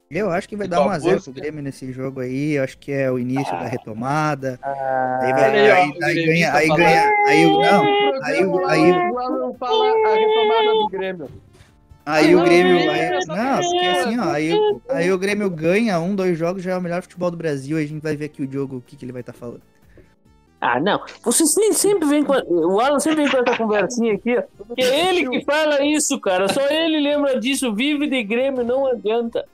Eu acho que vai dar com a 1x0 pro? Grêmio nesse jogo aí. Eu acho que é o início da retomada. aí olha vai, aí, ó, aí, aí gremista ganha, aí ganha, aí o não, aí aí, O Alan fala a retomada do Grêmio. aí aí, porque assim, ó, aí, o- aí o Grêmio ganha um, dois jogos, já é o melhor futebol do Brasil, aí a gente vai ver aqui o jogo, o que, que ele vai estar falando. Ah, não. Você sempre, vem com. O Alan sempre vem com essa conversinha aqui, ó. Que é ele que fala isso, cara. Só ele lembra disso. Vive de Grêmio, não adianta.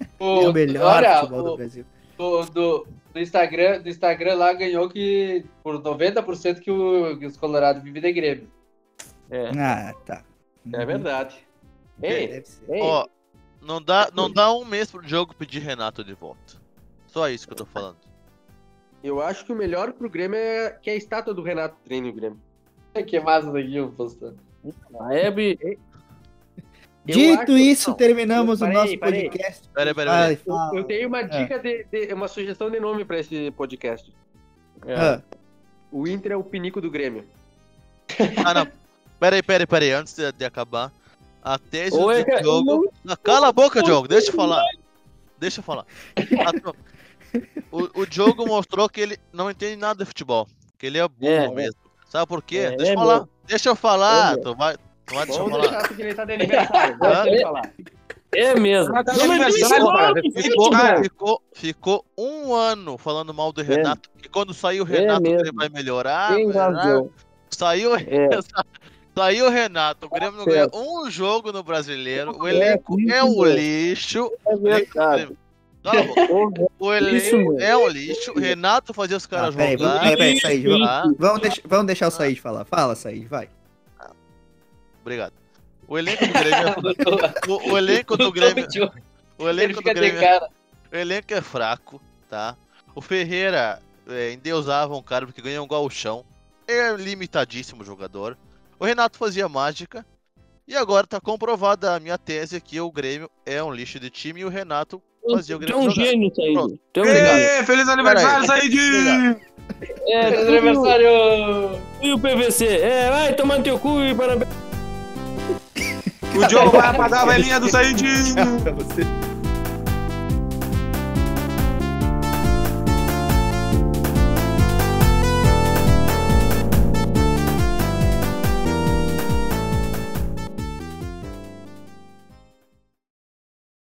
É o melhor olha, futebol do o- Brasil. do, do, do Instagram, do Instagram lá ganhou que por 90% que, o, que os Colorados vivem de Grêmio. É. Ah, tá. É verdade. Ei, Deve ser. ei. Ó, não dá, não dá um mês pro jogo pedir Renato de volta. Só isso que eu tô falando. Eu acho que o melhor pro Grêmio é que a estátua do Renato treine o Grêmio. Que massa daqui, eu postando. A Hebe. Eu Dito acho- isso, não, terminamos parei, o nosso parei. podcast. Pera aí, pera. Eu, eu tenho uma dica de, de- uma sugestão de nome pra esse podcast. Ah, O Inter é o pinico do Grêmio. Ah, não. Pera aí, pera aí, pera aí. Antes de, de acabar. A tese é do jogo. Não, cala a boca, Diogo. Deixa eu falar. Deixa eu falar. O, o Diogo mostrou que ele não entende nada de futebol. Que ele é burro É, mesmo. Sabe por quê? É, deixa eu é falar. Deixa eu falar. É tu vai, tu vai deixar eu falar. ele tá de aniversário. Deixa ele falar. É mesmo. Tá Ficou, ficou, ficou um ano falando mal do É. Renato. E quando sair o É Renato, mesmo. ele vai melhorar. Tem melhorar. razão. Saiu, É. saiu o Renato. O Grêmio não ganhou um jogo no brasileiro. O É, elenco isso é um mesmo. lixo. É verdade. O Isso elenco é um lixo. O Renato fazia os ah, caras vamos, jogar. peraí, peraí, Said, vamos, tá? vamos, deixar, vamos deixar o Said falar. Fala, Said, vai. Obrigado. O elenco do Grêmio é... o, o elenco do Grêmio, o Ele elenco do Grêmio, o elenco é fraco, tá? O Ferreira é, endeusava um cara porque ganhou um gauchão. É limitadíssimo o jogador. O Renato fazia mágica. E agora tá comprovada a minha tese que o Grêmio é um lixo de time e o Renato fazia o Tem Grêmio um jogar. gênio. Pronto. Tem um gênio. Ê, feliz aniversário, Said! É, Feliz o- aniversário! E o PVC? É, vai tomar no teu cu e parabéns. O Diogo vai apagar a velhinha do Said!